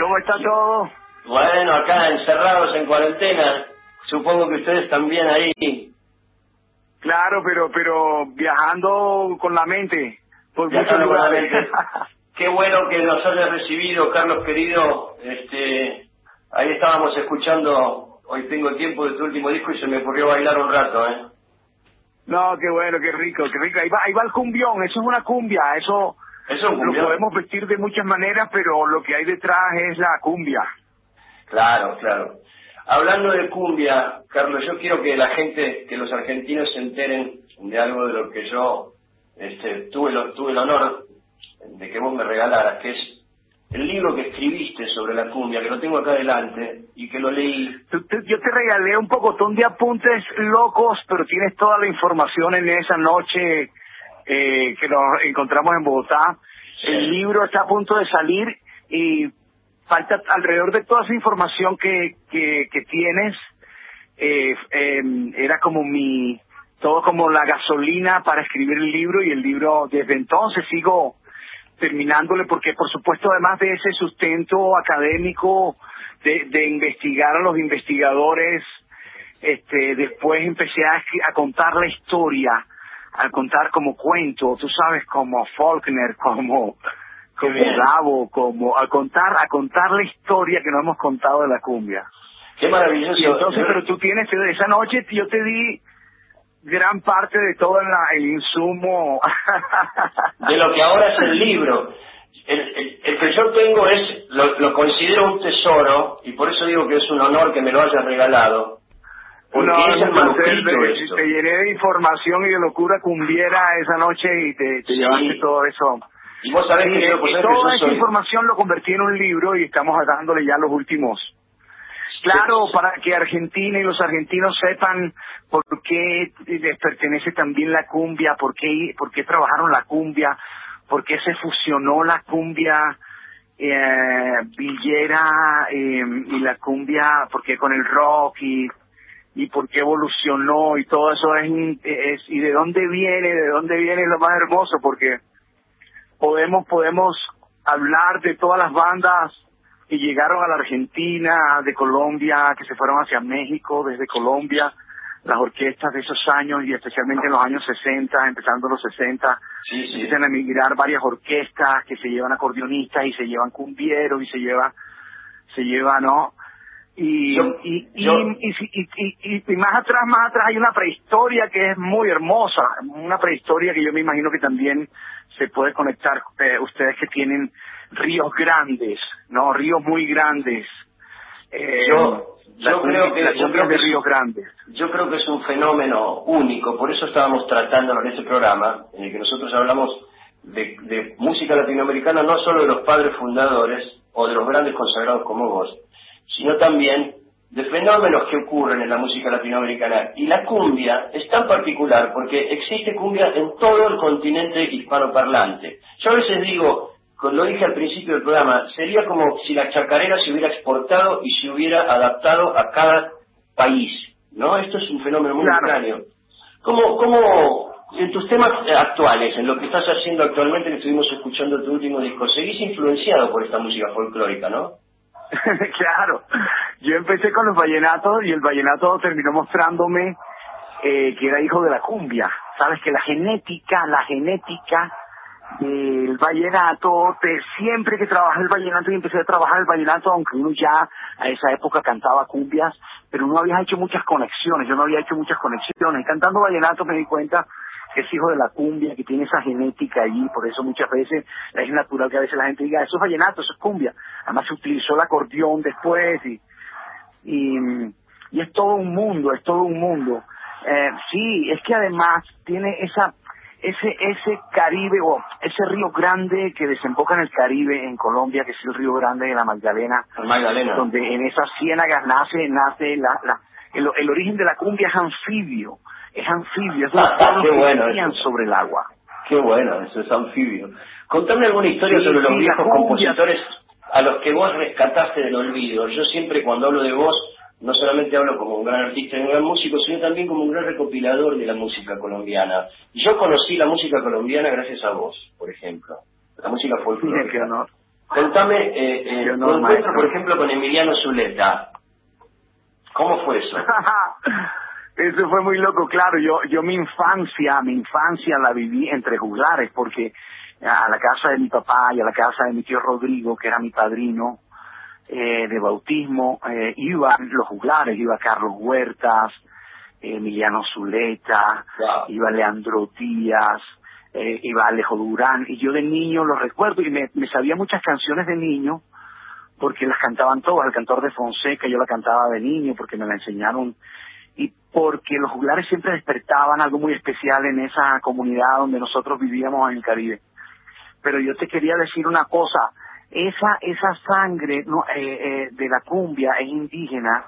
¿Cómo está todo? Bueno, acá encerrados en cuarentena. Supongo que ustedes también ahí. Claro, pero pero viajando con la mente por muchos Viajando con la lugares. mente. [laughs] Qué bueno que nos hayas recibido, Carlos querido. Este, ahí estábamos escuchando. Hoy tengo tiempo de tu último disco y se me ocurrió bailar un rato, ¿eh? No, qué bueno, qué rico, qué rico. Ahí va, ahí va el cumbión, eso es una cumbia, eso, Eso lo podemos vestir de muchas maneras, pero lo que hay detrás es la cumbia. Claro, claro. Hablando de cumbia, Carlos, yo quiero que la gente, que los argentinos se enteren de algo de lo que yo este, tuve, lo- tuve el honor de que vos me regalaras, que es el libro que escribiste sobre la cumbia, que lo tengo acá adelante y que lo leí. Yo te regalé un pocotón de apuntes locos, pero tienes toda la información en esa noche eh, que nos encontramos en Bogotá. El libro está a punto de salir y falta alrededor de toda esa información que, que, que tienes. eh, eh, era como mi, todo como la gasolina para escribir el libro y el libro desde entonces sigo terminándole porque por supuesto además de ese sustento académico de, de investigar a los investigadores este después empecé a, contar la historia a contar como cuento tú sabes como Faulkner como como. Gabo como a contar a contar la historia que no hemos contado de la cumbia Qué maravilloso. y entonces pero tú tienes esa noche yo te di gran parte de todo la- el insumo de lo que ahora es el libro. El, el- el que yo tengo es, lo, lo considero un tesoro, y por eso digo que es un honor que me lo hayas regalado, porque No, es el no, te, manuscrito te- esto. te llené de información y de locura cumbiera esa noche y te, te Sí. llevaste todo eso. Y vos sabés Sí, que yo, pues, toda esa soy- información lo convertí en un libro y estamos dándole ya los últimos. Claro, para que Argentina y los argentinos sepan por qué les pertenece también la cumbia, por qué, por qué trabajaron la cumbia, por qué se fusionó la cumbia eh, villera eh, y la cumbia, por qué con el rock y, y por qué evolucionó y todo eso es, y de dónde viene, de dónde viene lo más hermoso, porque podemos podemos hablar de todas las bandas que llegaron a la Argentina, de Colombia, que se fueron hacia México desde Colombia, las orquestas de esos años y especialmente en los años 60, empezando los 60, empiezan a emigrar varias orquestas que se llevan acordeonistas y se llevan cumbieros y se lleva, se lleva, ¿no? Y, Yo- y, yo- y, si- y- y- y- y más atrás, más atrás hay una prehistoria que es muy hermosa, una prehistoria que yo me imagino que también se puede conectar eh, ustedes que tienen ríos grandes, ¿no? Ríos muy grandes. Eh, Yo- creo que- yo creo de que- ríos grandes. Yo creo que es un fenómeno único, por eso estábamos tratándolo en ese programa, en el que nosotros hablamos de, de música latinoamericana, no solo de los padres fundadores o de los grandes consagrados como vos, sino también de fenómenos que ocurren en la música latinoamericana. Y la cumbia es tan particular porque existe cumbia en todo el continente hispanoparlante. Yo a veces digo, lo dije al principio del programa, sería como si la chacarera se hubiera exportado y se hubiera adaptado a cada país, ¿no? Esto es un fenómeno muy Claro. extraño. ¿Cómo, cómo, en tus temas actuales, en lo que estás haciendo actualmente, que estuvimos escuchando tu último disco, seguís influenciado por esta música folclórica, ¿no? [laughs] claro, yo empecé con los vallenatos y el vallenato terminó mostrándome eh, que era hijo de la cumbia. Sabes que la genética, la genética del vallenato, te- siempre que trabajé el vallenato y empecé a trabajar el vallenato, aunque uno ya a esa época cantaba cumbias, pero uno había hecho muchas conexiones, yo no había hecho muchas conexiones. Cantando vallenato me di cuenta que es hijo de la cumbia, que tiene esa genética allí, por eso muchas veces es natural que a veces la gente diga, eso es vallenato, eso es cumbia. Además se utilizó el acordeón después y, y, y es todo un mundo, es todo un mundo. Eh, sí, es que además tiene esa ese ese Caribe o ese río grande que desemboca en el Caribe en Colombia, que es el río grande de la Magdalena, donde en esas ciénagas nace nace la, la el, el origen de la cumbia es anfibio, es anfibio, es Qué que bueno sobre el agua. Qué bueno, eso es anfibio. Contame alguna historia Sí, sobre los viejos compositores a los que vos rescataste del olvido. Yo siempre cuando hablo de vos no solamente hablo como un gran artista y un gran músico, sino también como un gran recopilador de la música colombiana. Y yo conocí la música colombiana gracias a vos, por ejemplo, la música folclórica. Qué honor. Contame, eh, eh, tu encuentro, por ejemplo, con Emiliano Zuleta. ¿Cómo fue eso? [laughs] Eso fue muy loco, claro. Yo, yo mi infancia, mi infancia la viví entre juglares, porque a la casa de mi papá y a la casa de mi tío Rodrigo, que era mi padrino eh, de bautismo, eh, iban los juglares, iba Carlos Huertas, Emiliano Zuleta, iba Leandro Díaz, eh, iba Alejo Durán, y yo de niño lo recuerdo y me, me sabía muchas canciones de niño porque las cantaban todas, el cantor de Fonseca yo la cantaba de niño porque me la enseñaron y porque los juglares siempre despertaban algo muy especial en esa comunidad donde nosotros vivíamos en el Caribe. Pero yo te quería decir una cosa, esa esa sangre no, eh, eh, de la cumbia es indígena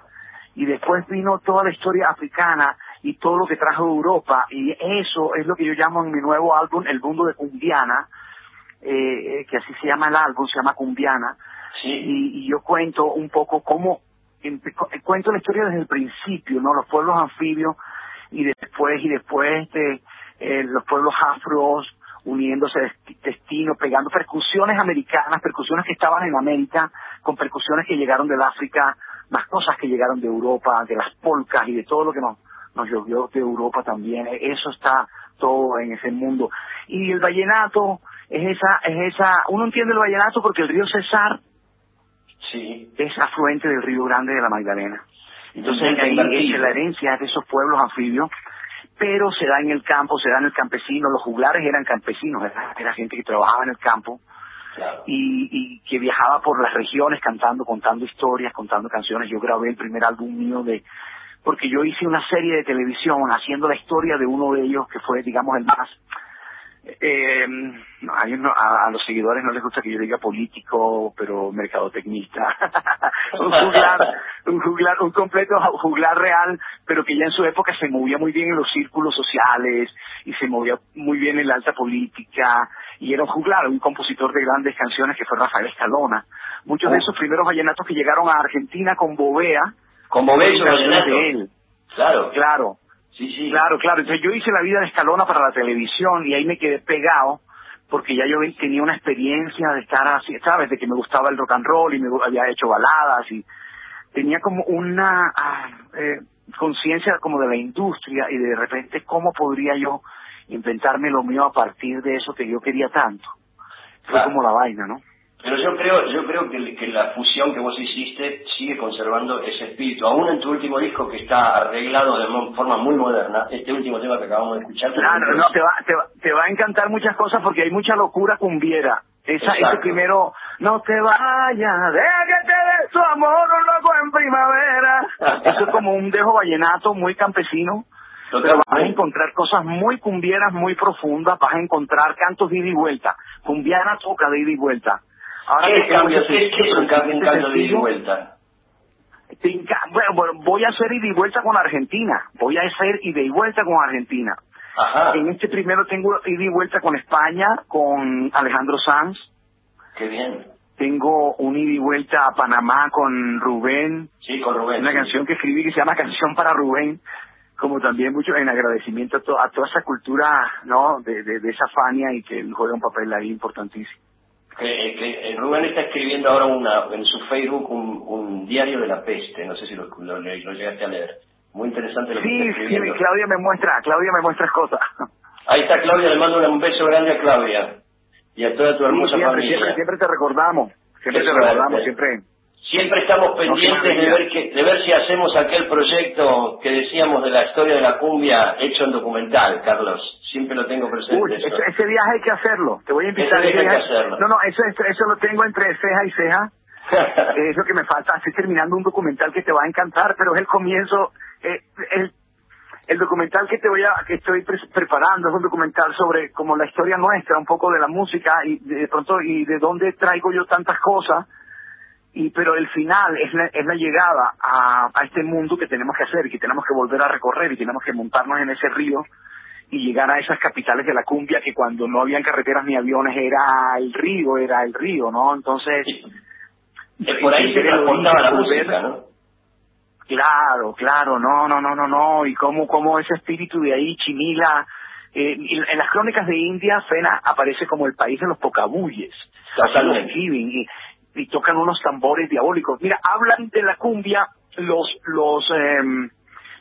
y después vino toda la historia africana y todo lo que trajo de Europa y eso es lo que yo llamo en mi nuevo álbum el mundo de cumbiana eh, eh, que así se llama el álbum se llama cumbiana. Y, y yo cuento un poco cómo cuento la historia desde el principio no los pueblos anfibios y después y después este eh, los pueblos afros uniéndose desti- destino pegando percusiones americanas percusiones que estaban en América con percusiones que llegaron del África más cosas que llegaron de Europa de las polcas y de todo lo que nos nos llovió de Europa también Eh, eso está todo en ese mundo y el vallenato es esa es esa uno entiende el vallenato porque el río Cesar Sí. es afluente del río Grande de la Magdalena. Entonces Entonces, ahí es la herencia de esos pueblos anfibios, pero se da en el campo, se da en el campesino, los juglares eran campesinos, era, era gente que trabajaba en el campo y, y que viajaba por las regiones cantando, contando historias, contando canciones. Yo grabé el primer álbum mío de porque yo hice una serie de televisión haciendo la historia de uno de ellos que fue, digamos, el más eh, no, hay uno- a, a los seguidores no les gusta que yo diga político, pero mercadotecnista. [laughs] un juglar, un juglar, un completo juglar real, pero que ya en su época se movía muy bien en los círculos sociales y se movía muy bien en la alta política y era un juglar, un compositor de grandes canciones que fue Rafael Escalona. Muchos de esos primeros vallenatos que llegaron a Argentina con Bovea, Con Bovea vallenato. de él. Claro. Claro. Sí, sí. Claro, claro. Entonces yo hice la vida de Escalona para la televisión y ahí me quedé pegado porque ya yo tenía una experiencia de estar así, ¿sabes? De que me gustaba el rock and roll y me había hecho baladas y tenía como una ah, eh, conciencia como de la industria y de repente cómo podría yo inventarme lo mío a partir de eso que yo quería tanto. Fue Claro. como la vaina, ¿no? Pero yo creo, yo creo que, que la fusión que vos hiciste sigue conservando ese espíritu. Aún en tu último disco que está arreglado de forma muy moderna, este último tema que acabamos de escuchar. Claro, no, te va, te, va, te va a encantar muchas cosas porque hay mucha locura cumbiera. Esa, ese primero, no te vayas, deja que te dé su amor un loco en primavera. [laughs] Eso es como un dejo vallenato muy campesino. Pero vas a encontrar cosas muy cumbieras, muy profundas, vas a encontrar cantos de ida y vuelta. Cumbiana toca de ida y vuelta. Ahora ¿Qué ¿Qué, qué es un cambio, un cambio de vuelta? bueno, voy a hacer ida y vuelta con Argentina. Voy a hacer ida y vuelta con Argentina. Ajá. En este primero tengo ida y vuelta con España, con Alejandro Sanz. Qué bien. Tengo un ida y vuelta a Panamá con Rubén. Sí, con Rubén. Una sí. canción que escribí que se llama Canción para Rubén. Como también mucho en agradecimiento a, to- a toda esa cultura, ¿no? De, de, de esa Fania y que él juega un papel ahí importantísimo. Que, que, eh, Rubén está escribiendo ahora una, en su Facebook un, un diario de la peste. No sé si lo, lo, lo llegaste a leer. Muy interesante lo que Sí, está sí, escribiendo. Claudia me muestra, Claudia me muestra cosas. Ahí está Claudia, le mando un beso grande a Claudia. Y a toda tu hermosa siempre, familia. siempre, siempre te recordamos. Siempre te recordamos, siempre. Siempre estamos pendientes de ver, que, de ver si hacemos aquel proyecto que decíamos de la historia de la cumbia hecho en documental, Carlos. Siempre lo tengo presente. Uy, ese, ese viaje hay que hacerlo. Te voy a invitar. Ese viaje hay que viaje- hacerlo. No, no, eso, eso, eso lo tengo entre ceja y ceja. [laughs] es lo que me falta. Estoy terminando un documental que te va a encantar, pero es el comienzo. eh, el, el documental que te voy a, que estoy pre- preparando es un documental sobre como la historia nuestra, un poco de la música y de pronto y de dónde traigo yo tantas cosas. Y pero el final es la, es la llegada a, a este mundo que tenemos que hacer y que tenemos que volver a recorrer y tenemos que montarnos en ese río y llegar a esas capitales de la cumbia que cuando no habían carreteras ni aviones era el río, era el río, ¿no? Entonces... Es por ahí el transportaba la música, ¿no? Claro, claro, no, no, no, no, no, y cómo, cómo ese espíritu de ahí, Chimila, eh, y en las crónicas de India, Fena aparece como el país de los pocabulles, y, y tocan unos tambores diabólicos. Mira, hablan de la cumbia los, los, em,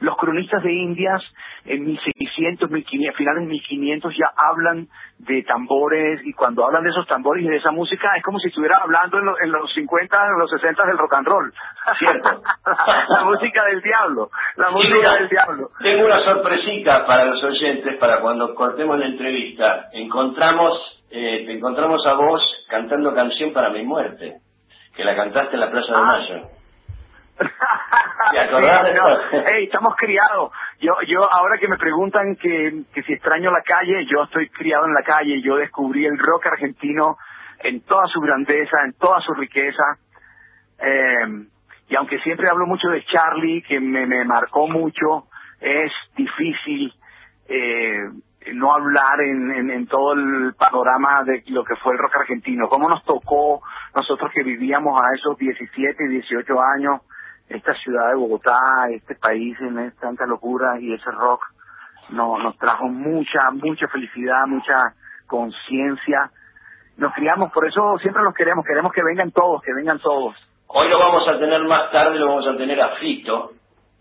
los cronistas de Indias en 1600, 1500, finales de 1500 ya hablan de tambores y cuando hablan de esos tambores y de esa música es como si estuvieran hablando en, lo- en los 50, en los 60 del rock and roll. Cierto. [laughs] la música del diablo, la Sí, música mira, del diablo. Tengo una sorpresita para los oyentes para cuando cortemos la entrevista. Encontramos, eh, te encontramos a vos cantando canción para mi muerte, que la cantaste en la Plaza de Mayo. [laughs] Estamos criados. Yo, yo ahora que me preguntan que, que si extraño la calle, yo estoy criado en la calle. Yo descubrí el rock argentino en toda su grandeza, en toda su riqueza. Eh, y aunque siempre hablo mucho de Charlie, que me, me marcó mucho, es difícil eh, no hablar en, en, en todo el panorama de lo que fue el rock argentino. Cómo nos tocó nosotros que vivíamos a esos 17 y 18 años esta ciudad de Bogotá, este país en tanta locura y ese rock no, nos trajo mucha, mucha felicidad, mucha conciencia. Nos criamos, por eso siempre los queremos, queremos que vengan todos, que vengan todos. Hoy lo vamos a tener más tarde, lo vamos a tener a Fito,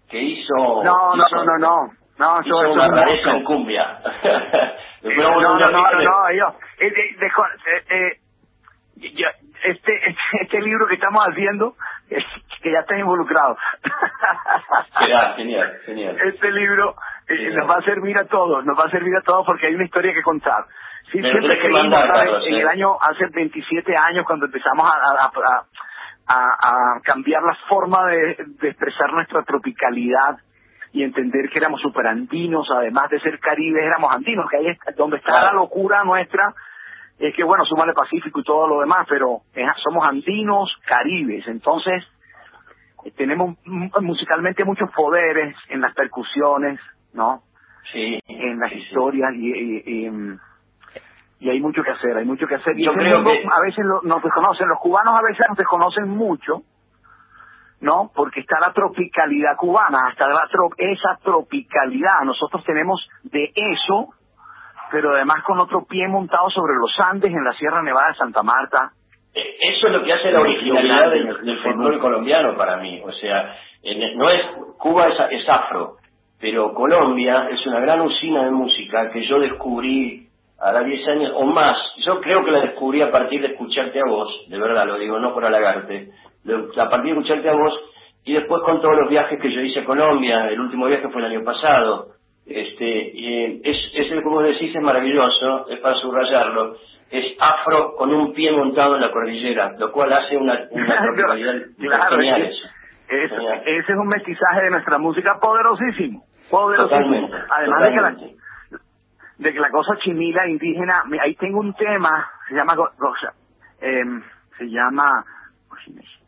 que hizo... No, no, hizo- no, no, no. No, hizo eso, eso una rareza en cumbia. [laughs] Eh, no, no, no, no, no, yo, eh, eh, eh, eh, yo- este, [laughs] este, este libro que estamos haciendo, es que ya está involucrado. Genial, genial, genial. este libro eh, nos va a servir a todos, nos va a servir a todos porque hay una historia que contar. Sí, Me siempre que mandar, en ¿eh? el año, hace 27 años, cuando empezamos a, a, a- a- a cambiar la forma de, de expresar nuestra tropicalidad y entender que éramos superandinos, además de ser caribes, éramos andinos, que ahí es donde está la locura nuestra, es que bueno, súmale Pacífico y todo lo demás, pero somos andinos, caribes, entonces eh, tenemos musicalmente muchos poderes en las percusiones, ¿no? Sí. En las historias y, y, y- y hay mucho que hacer, hay mucho que hacer. Y Yo creo que- a veces lo- nos desconocen, los cubanos a veces nos desconocen mucho, ¿no? Porque está la tropicalidad cubana, hasta la esa tropicalidad. Nosotros tenemos de eso, pero además con otro pie montado sobre los Andes en la Sierra Nevada de Santa Marta. Eh, Eso es lo que hace la originalidad del, del folclore colombiano para mí. O sea, en- no es Cuba es, es afro, pero Colombia es una gran usina de música que yo descubrí hará 10 años o más. Yo creo que la descubrí a partir de escucharte a vos, de verdad lo digo, no por halagarte. De- A partir de escucharte a vos y después con todos los viajes que yo hice a Colombia, el último viaje fue el año pasado. Este, y, eh, es, es, como decís, es maravilloso, es para subrayarlo. Es afro con un pie montado en la cordillera, lo cual hace una, una [laughs] tropicalidad Claro, genial es- eso. es- Genial. ese es un mestizaje de nuestra música poderosísimo, poderosísimo. Totalmente, Además de que la de que la cosa chimila indígena, ahí tengo un tema, se llama em, se llama Goshineshi.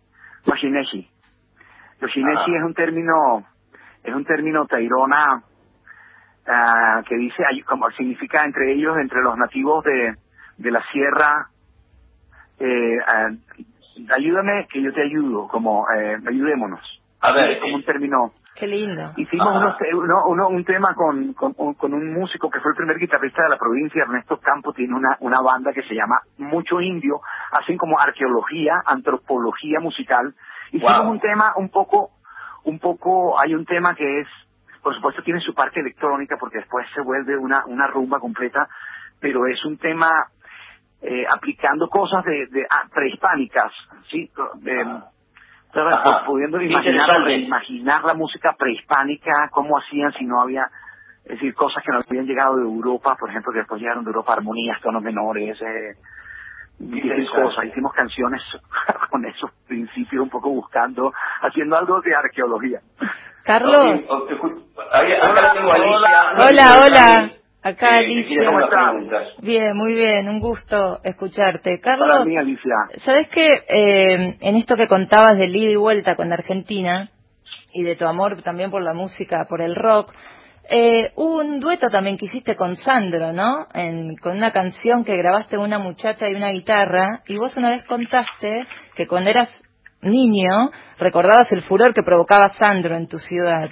Goshineshi. Ajá. es un término, es un término tairona ah, que dice, como significa entre ellos, entre los nativos de, de la sierra, eh, ah, ayúdame que yo te ayudo, como eh, ayudémonos. A ver, Es como un término Qué lindo. Hicimos unos te- uno, uno- un tema con, con, un- con un músico que fue el primer guitarrista de la provincia, Ernesto Campo, tiene una, una banda que se llama Mucho Indio, hacen como arqueología, antropología musical. Hicimos Wow. un tema un poco, un poco, hay un tema que es, por supuesto tiene su parte electrónica porque después se vuelve una, una rumba completa, pero es un tema eh, aplicando cosas de, de ah, prehispánicas, ¿sí? De-. Ajá. pudiendo imaginar, imaginar la música prehispánica, cómo hacían si no había, es decir, cosas que no habían llegado de Europa, por ejemplo, que después llegaron de Europa, armonías, tonos menores, eh, interesante. cosas. Hicimos canciones [laughs] con esos principios, un poco buscando, haciendo algo de arqueología. Carlos. Ok, ok, escu- ahí- acá tengo a Alicia. Hola, hola. Acá que Alicia. Bien, muy bien, un gusto escucharte. Para Carlos, mí, Alicia. ¿sabes qué? Eh, en esto que contabas del ida y vuelta con Argentina y de tu amor también por la música, por el rock, eh, hubo un dueto también que hiciste con Sandro, ¿no? En- con una canción que grabaste una muchacha y una guitarra, y vos una vez contaste que cuando eras niño, recordabas el furor que provocaba Sandro en tu ciudad.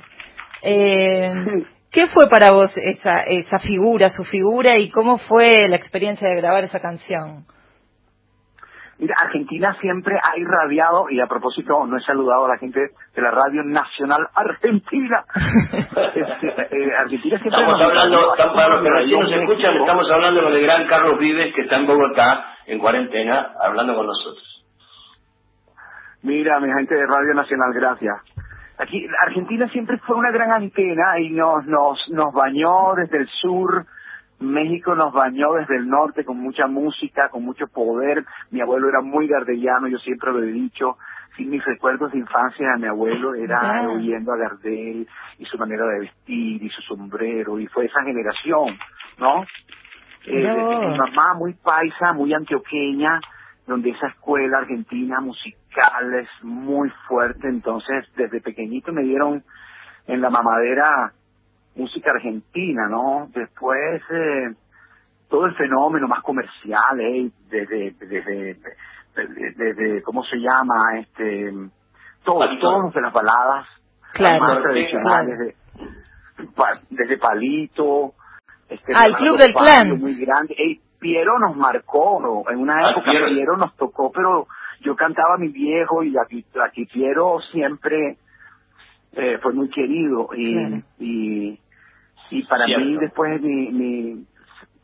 Eh, [laughs] ¿Qué fue para vos esa, esa figura, su figura, y cómo fue la experiencia de grabar esa canción? Mira, Argentina siempre ha irradiado, y a propósito, no he saludado a la gente de la Radio Nacional Argentina. [laughs] Este, eh, Argentina siempre Estamos hablando, estamos- para los que recién nos escuchan, estamos hablando con el gran Carlos Vives, que está en Bogotá, en cuarentena, hablando con nosotros. Mira, mi gente de Radio Nacional, gracias. Aquí, Argentina siempre fue una gran antena y nos, nos, nos bañó desde el sur, México nos bañó desde el norte con mucha música, con mucho poder. Mi abuelo era muy gardellano, yo siempre lo he dicho. Sí, mis recuerdos de infancia de mi abuelo era Ya. oyendo a Gardel y su manera de vestir y su sombrero y fue esa generación, ¿no? Eh, mi mamá muy paisa, muy antioqueña, donde esa escuela argentina musical es muy fuerte, entonces desde pequeñito me dieron en la mamadera música argentina, ¿no? Después eh, todo el fenómeno más comercial, ¿eh? Desde, desde, desde, desde- ¿cómo se llama? Este, todo, todos los de las baladas Claro, más claro. tradicionales, de- pa- desde Palito, este, Leonardo Club del Clan. muy grande. Ey, Piero nos marcó, ¿no? En una época Piero. Piero. nos tocó, pero yo cantaba a mi viejo y aquí, aquí Piero siempre eh, fue muy querido y, Claro. y, y para Cierto. mí después mi, mi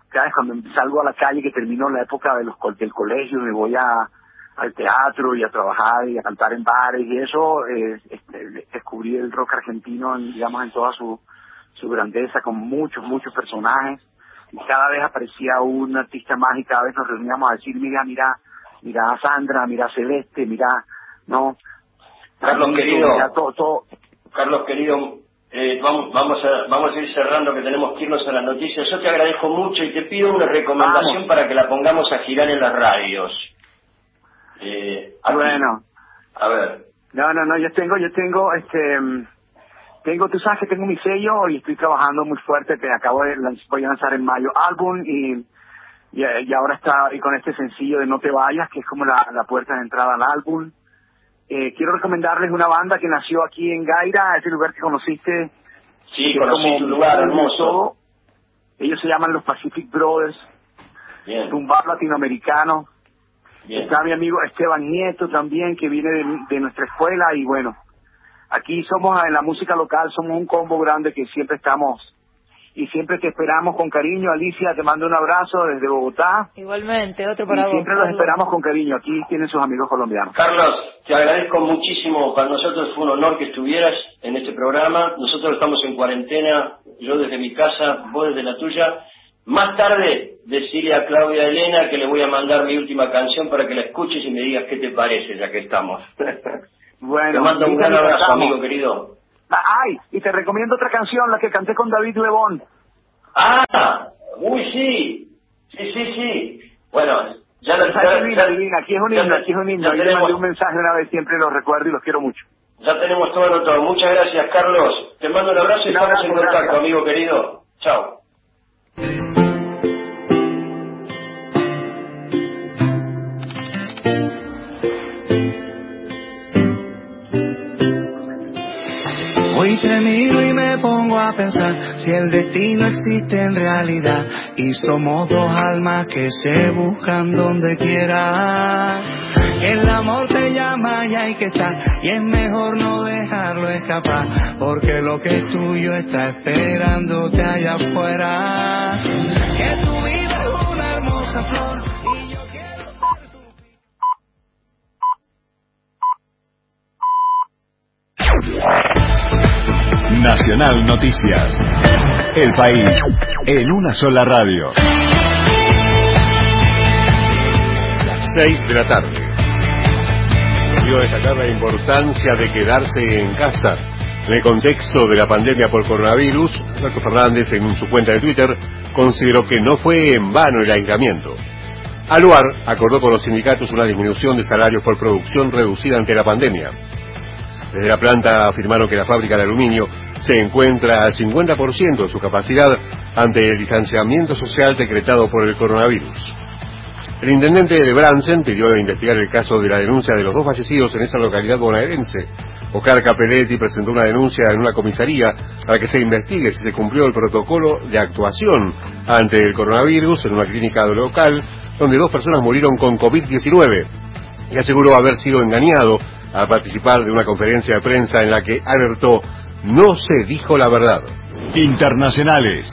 cada vez cuando salgo a la calle que termino la época de los, del colegio me voy a al teatro y a trabajar y a cantar en bares y eso eh, este, descubrí el rock argentino en, digamos en toda su su grandeza con muchos muchos personajes y cada vez aparecía un artista más y cada vez nos reuníamos a decir mira mira mira a Sandra mira a Celeste mira no Carlos, Ramiro, querido. mira, todo, todo Carlos querido, eh, vamos, vamos, a, vamos a ir cerrando que tenemos que irnos a las noticias. Yo te agradezco mucho y te pido una recomendación Vamos. para que la pongamos a girar en las radios. Eh, bueno A ver, No, no, no, yo tengo, yo tengo, este, tengo, tú sabes que tengo mi sello y estoy trabajando muy fuerte, te acabo de, voy a lanzar en mayo álbum y, y, y ahora está y con este sencillo de No te vayas, que es como la, la puerta de entrada al álbum. Eh, quiero recomendarles una banda que nació aquí en Gaira, ese lugar que conociste. Sí, conocí como tu lugar, hermoso. Ellos se llaman los Pacific Brothers, bien, un bar latinoamericano. bien. Está mi amigo Esteban Nieto también, que viene de, de nuestra escuela y bueno, aquí somos en la música local, somos un combo grande que siempre estamos y siempre te esperamos con cariño. Alicia, te mando un abrazo desde Bogotá Igualmente, otro y para vos. siempre los esperamos con cariño. Aquí tienen sus amigos colombianos. Carlos, te agradezco muchísimo. Para nosotros fue un honor que estuvieras en este programa. Nosotros estamos en cuarentena, yo desde mi casa, vos desde la tuya. Más tarde, decirle a Claudia Elena que le voy a mandar mi última canción para que la escuches y me digas qué te parece, ya que estamos. [laughs] Bueno, te mando un gran abrazo, amigo querido. Ay, y te recomiendo otra canción, la que canté con David Lebón. Ah, uy, sí. Sí, sí, sí. Bueno, ya la Esa es divina, divina. Aquí es un ya himno, aquí es un himno. ya Yo le mandé un mensaje una vez, siempre los recuerdo y los quiero mucho. Ya tenemos todo anotado. Muchas gracias, Carlos. Te mando un abrazo y estamos en contacto, amigo querido. Chao. Te miro y me pongo a pensar si el destino existe en realidad y somos dos almas que se buscan donde quiera. El amor te llama y hay que estar y es mejor no dejarlo escapar porque lo que es tuyo está esperándote allá afuera. Que tu vida es una hermosa flor y yo quiero ser tu Nacional Noticias. El país en una sola radio. 6 de la tarde. Quiero destacar la importancia de quedarse en casa. En el contexto de la pandemia por coronavirus, Alberto Fernández en su cuenta de Twitter consideró que no fue en vano el aislamiento. Aluar acordó con los sindicatos una disminución de salarios por producción reducida ante la pandemia. Desde la planta afirmaron que la fábrica de aluminio se encuentra al 50% de su capacidad ante el distanciamiento social decretado por el coronavirus. El intendente de Bransen pidió investigar el caso de la denuncia de los dos fallecidos en esa localidad bonaerense. Oscar Capelletti presentó una denuncia en una comisaría para que se investigue si se cumplió el protocolo de actuación ante el coronavirus en una clínica local donde dos personas murieron con COVID-19 y aseguró haber sido engañado a participar de una conferencia de prensa en la que alertó no se dijo la verdad. Internacionales.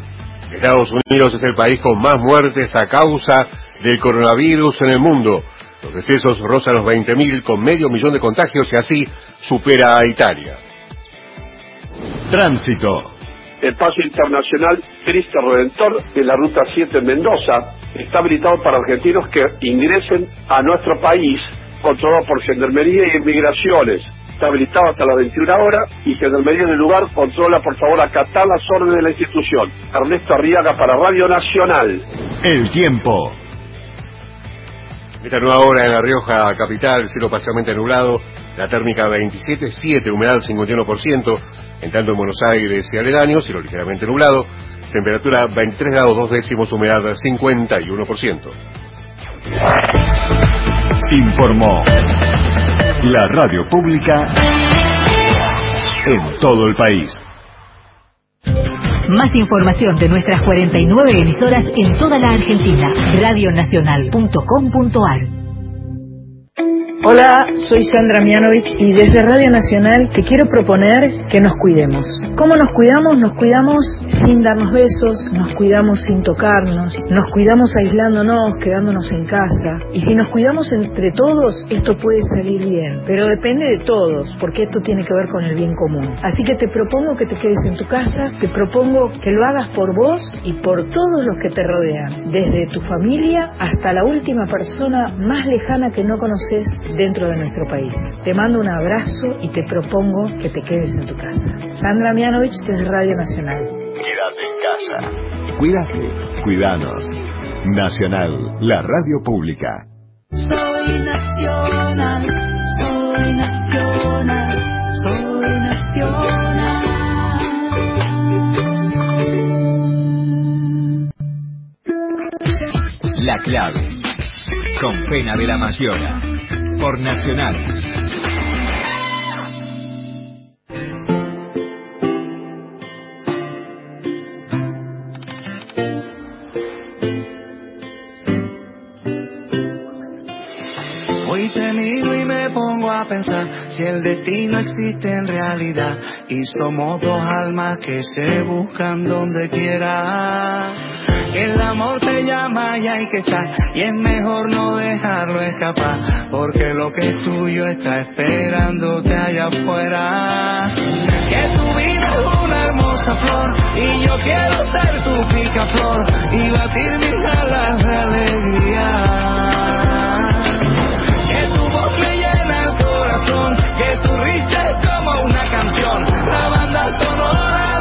Estados Unidos es el país con más muertes a causa del coronavirus en el mundo. Los decesos rozan los 20.000 con medio millón de contagios y así supera a Italia. Tránsito. El paso internacional Cristo Redentor de la Ruta 7 en Mendoza está habilitado para argentinos que ingresen a nuestro país, controlado por Gendarmería y Inmigraciones. Está habilitado hasta las 21 horas y Gendarmería en el lugar controla, por favor, acatar las órdenes de la institución. Ernesto Arriaga para Radio Nacional. El tiempo. Esta nueva hora en La Rioja capital, cielo parcialmente nublado, la térmica 27.7, humedad 51%, en tanto en Buenos Aires y aledaños, cielo ligeramente nublado, temperatura 23 grados 2 décimos, humedad 51%. Informó la radio pública en todo el país. Más información de nuestras 49 emisoras en toda la Argentina. Radionacional.com.ar Hola, soy Sandra Mianovich y desde Radio Nacional te quiero proponer que nos cuidemos. ¿Cómo nos cuidamos? Nos cuidamos sin darnos besos, nos cuidamos sin tocarnos, nos cuidamos aislándonos, quedándonos en casa. Y si nos cuidamos entre todos, esto puede salir bien. Pero depende de todos, porque esto tiene que ver con el bien común. Así que te propongo que te quedes en tu casa, te propongo que lo hagas por vos y por todos los que te rodean, desde tu familia hasta la última persona más lejana que no conoces dentro de nuestro país. Te mando un abrazo y te propongo que te quedes en tu casa. Sandra Mianovich desde Radio Nacional. Quédate en casa. Cuídate, cuidanos. Nacional, la radio pública. Soy nacional, soy nacional, soy nacional. La clave. Con pena de la Maciora. Por Nacional. Pensar si el destino existe en realidad y somos dos almas que se buscan donde quiera. Que el amor te llama y hay que estar y es mejor no dejarlo escapar porque lo que es tuyo está esperándote allá afuera. Que tu vida es una hermosa flor y yo quiero ser tu picaflor y batir mis alas de alegría. Que tu voz me llena el corazón, que tu risa es como una canción, la banda sonora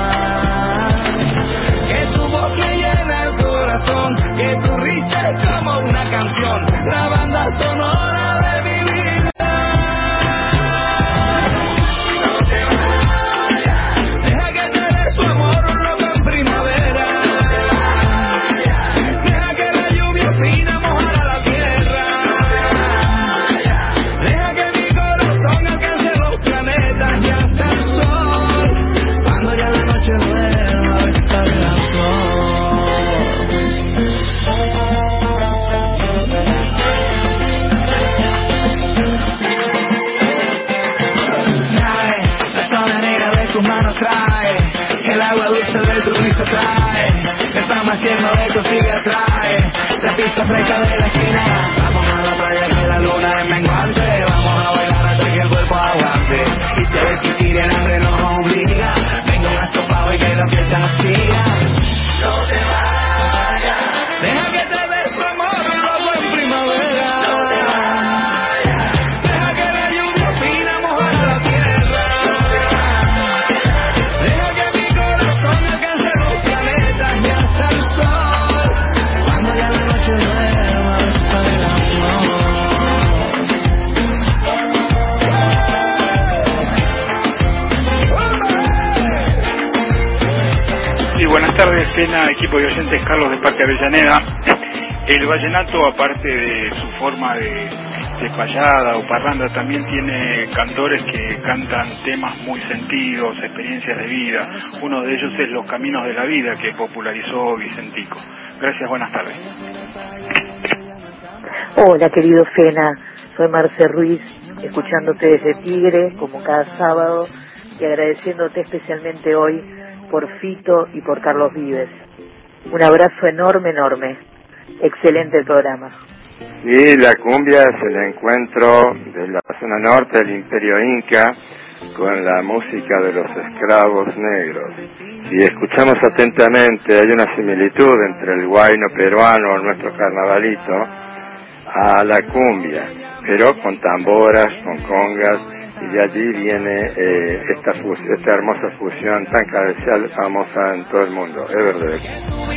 Corazón, que tu risa es como una canción, la banda sonora pista fresca equipo de oyentes Carlos de Parque Avellaneda. El vallenato, aparte de su forma de, de o parranda, también tiene cantores que cantan temas muy sentidos, experiencias de vida. Uno de ellos es Los Caminos de la Vida, que popularizó Vicentico. Gracias, buenas tardes. Hola, querido Fena. Soy Marce Ruiz, escuchándote desde Tigre, como cada sábado, y agradeciéndote especialmente hoy por Fito y por Carlos Vives. Un abrazo enorme, enorme. Excelente el programa. Sí, la cumbia es el encuentro de la zona norte del imperio inca con la música de los esclavos negros. Si escuchamos atentamente, hay una similitud entre el guayno peruano, nuestro carnavalito, a la cumbia, pero con tamboras, con congas, y de allí viene eh, esta, esta hermosa fusión tan cabecial, famosa en todo el mundo. Es verdad.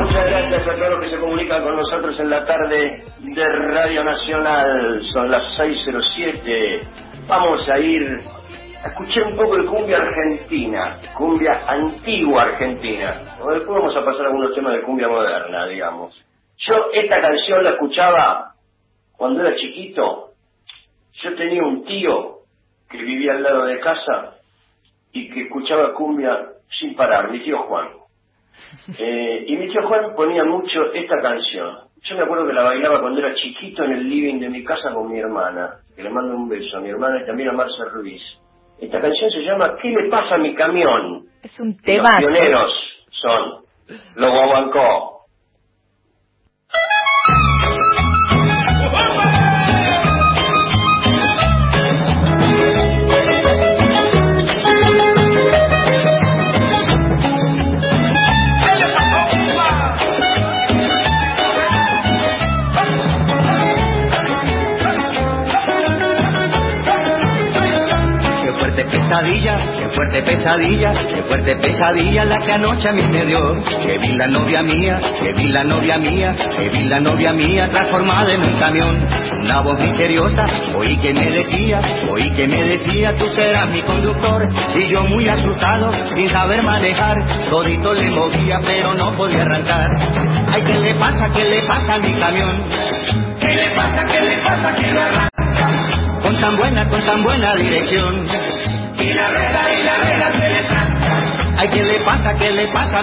Muchas gracias a todos los que se comunican con nosotros en la tarde de Radio Nacional. Son las 6.07. Vamos a ir a escuchar un poco de cumbia argentina, cumbia antigua argentina. O Después vamos a pasar algunos temas de cumbia moderna, digamos. Yo esta canción la escuchaba cuando era chiquito. Yo tenía un tío que vivía al lado de casa y que escuchaba cumbia sin parar, mi tío Juan. [laughs] Eh, y mi tío Juan ponía mucho esta canción. Yo me acuerdo que la bailaba cuando era chiquito en el living de mi casa con mi hermana, que le mando un beso a mi hermana y también a Marcia Ruiz. Esta canción se llama ¿Qué le pasa a mi camión? Es un Los tema. pioneros son los guaguancó. Pesadilla, qué fuerte pesadilla, qué fuerte pesadilla la que anoche a mí me dio. Que vi la novia mía, que vi la novia mía, que vi la novia mía transformada en un camión. Una voz misteriosa, oí que me decía, oí que me decía, tú serás mi conductor. Y yo muy asustado, sin saber manejar, todito le movía pero no podía arrancar. Ay, ¿qué le pasa, qué le pasa a mi camión? ¿Qué le pasa, qué le pasa, que no arranca? con tan buena, con tan buena dirección. Y la rueda, y la rueda se le tranca. Ay, ¿qué le pasa, qué le pasa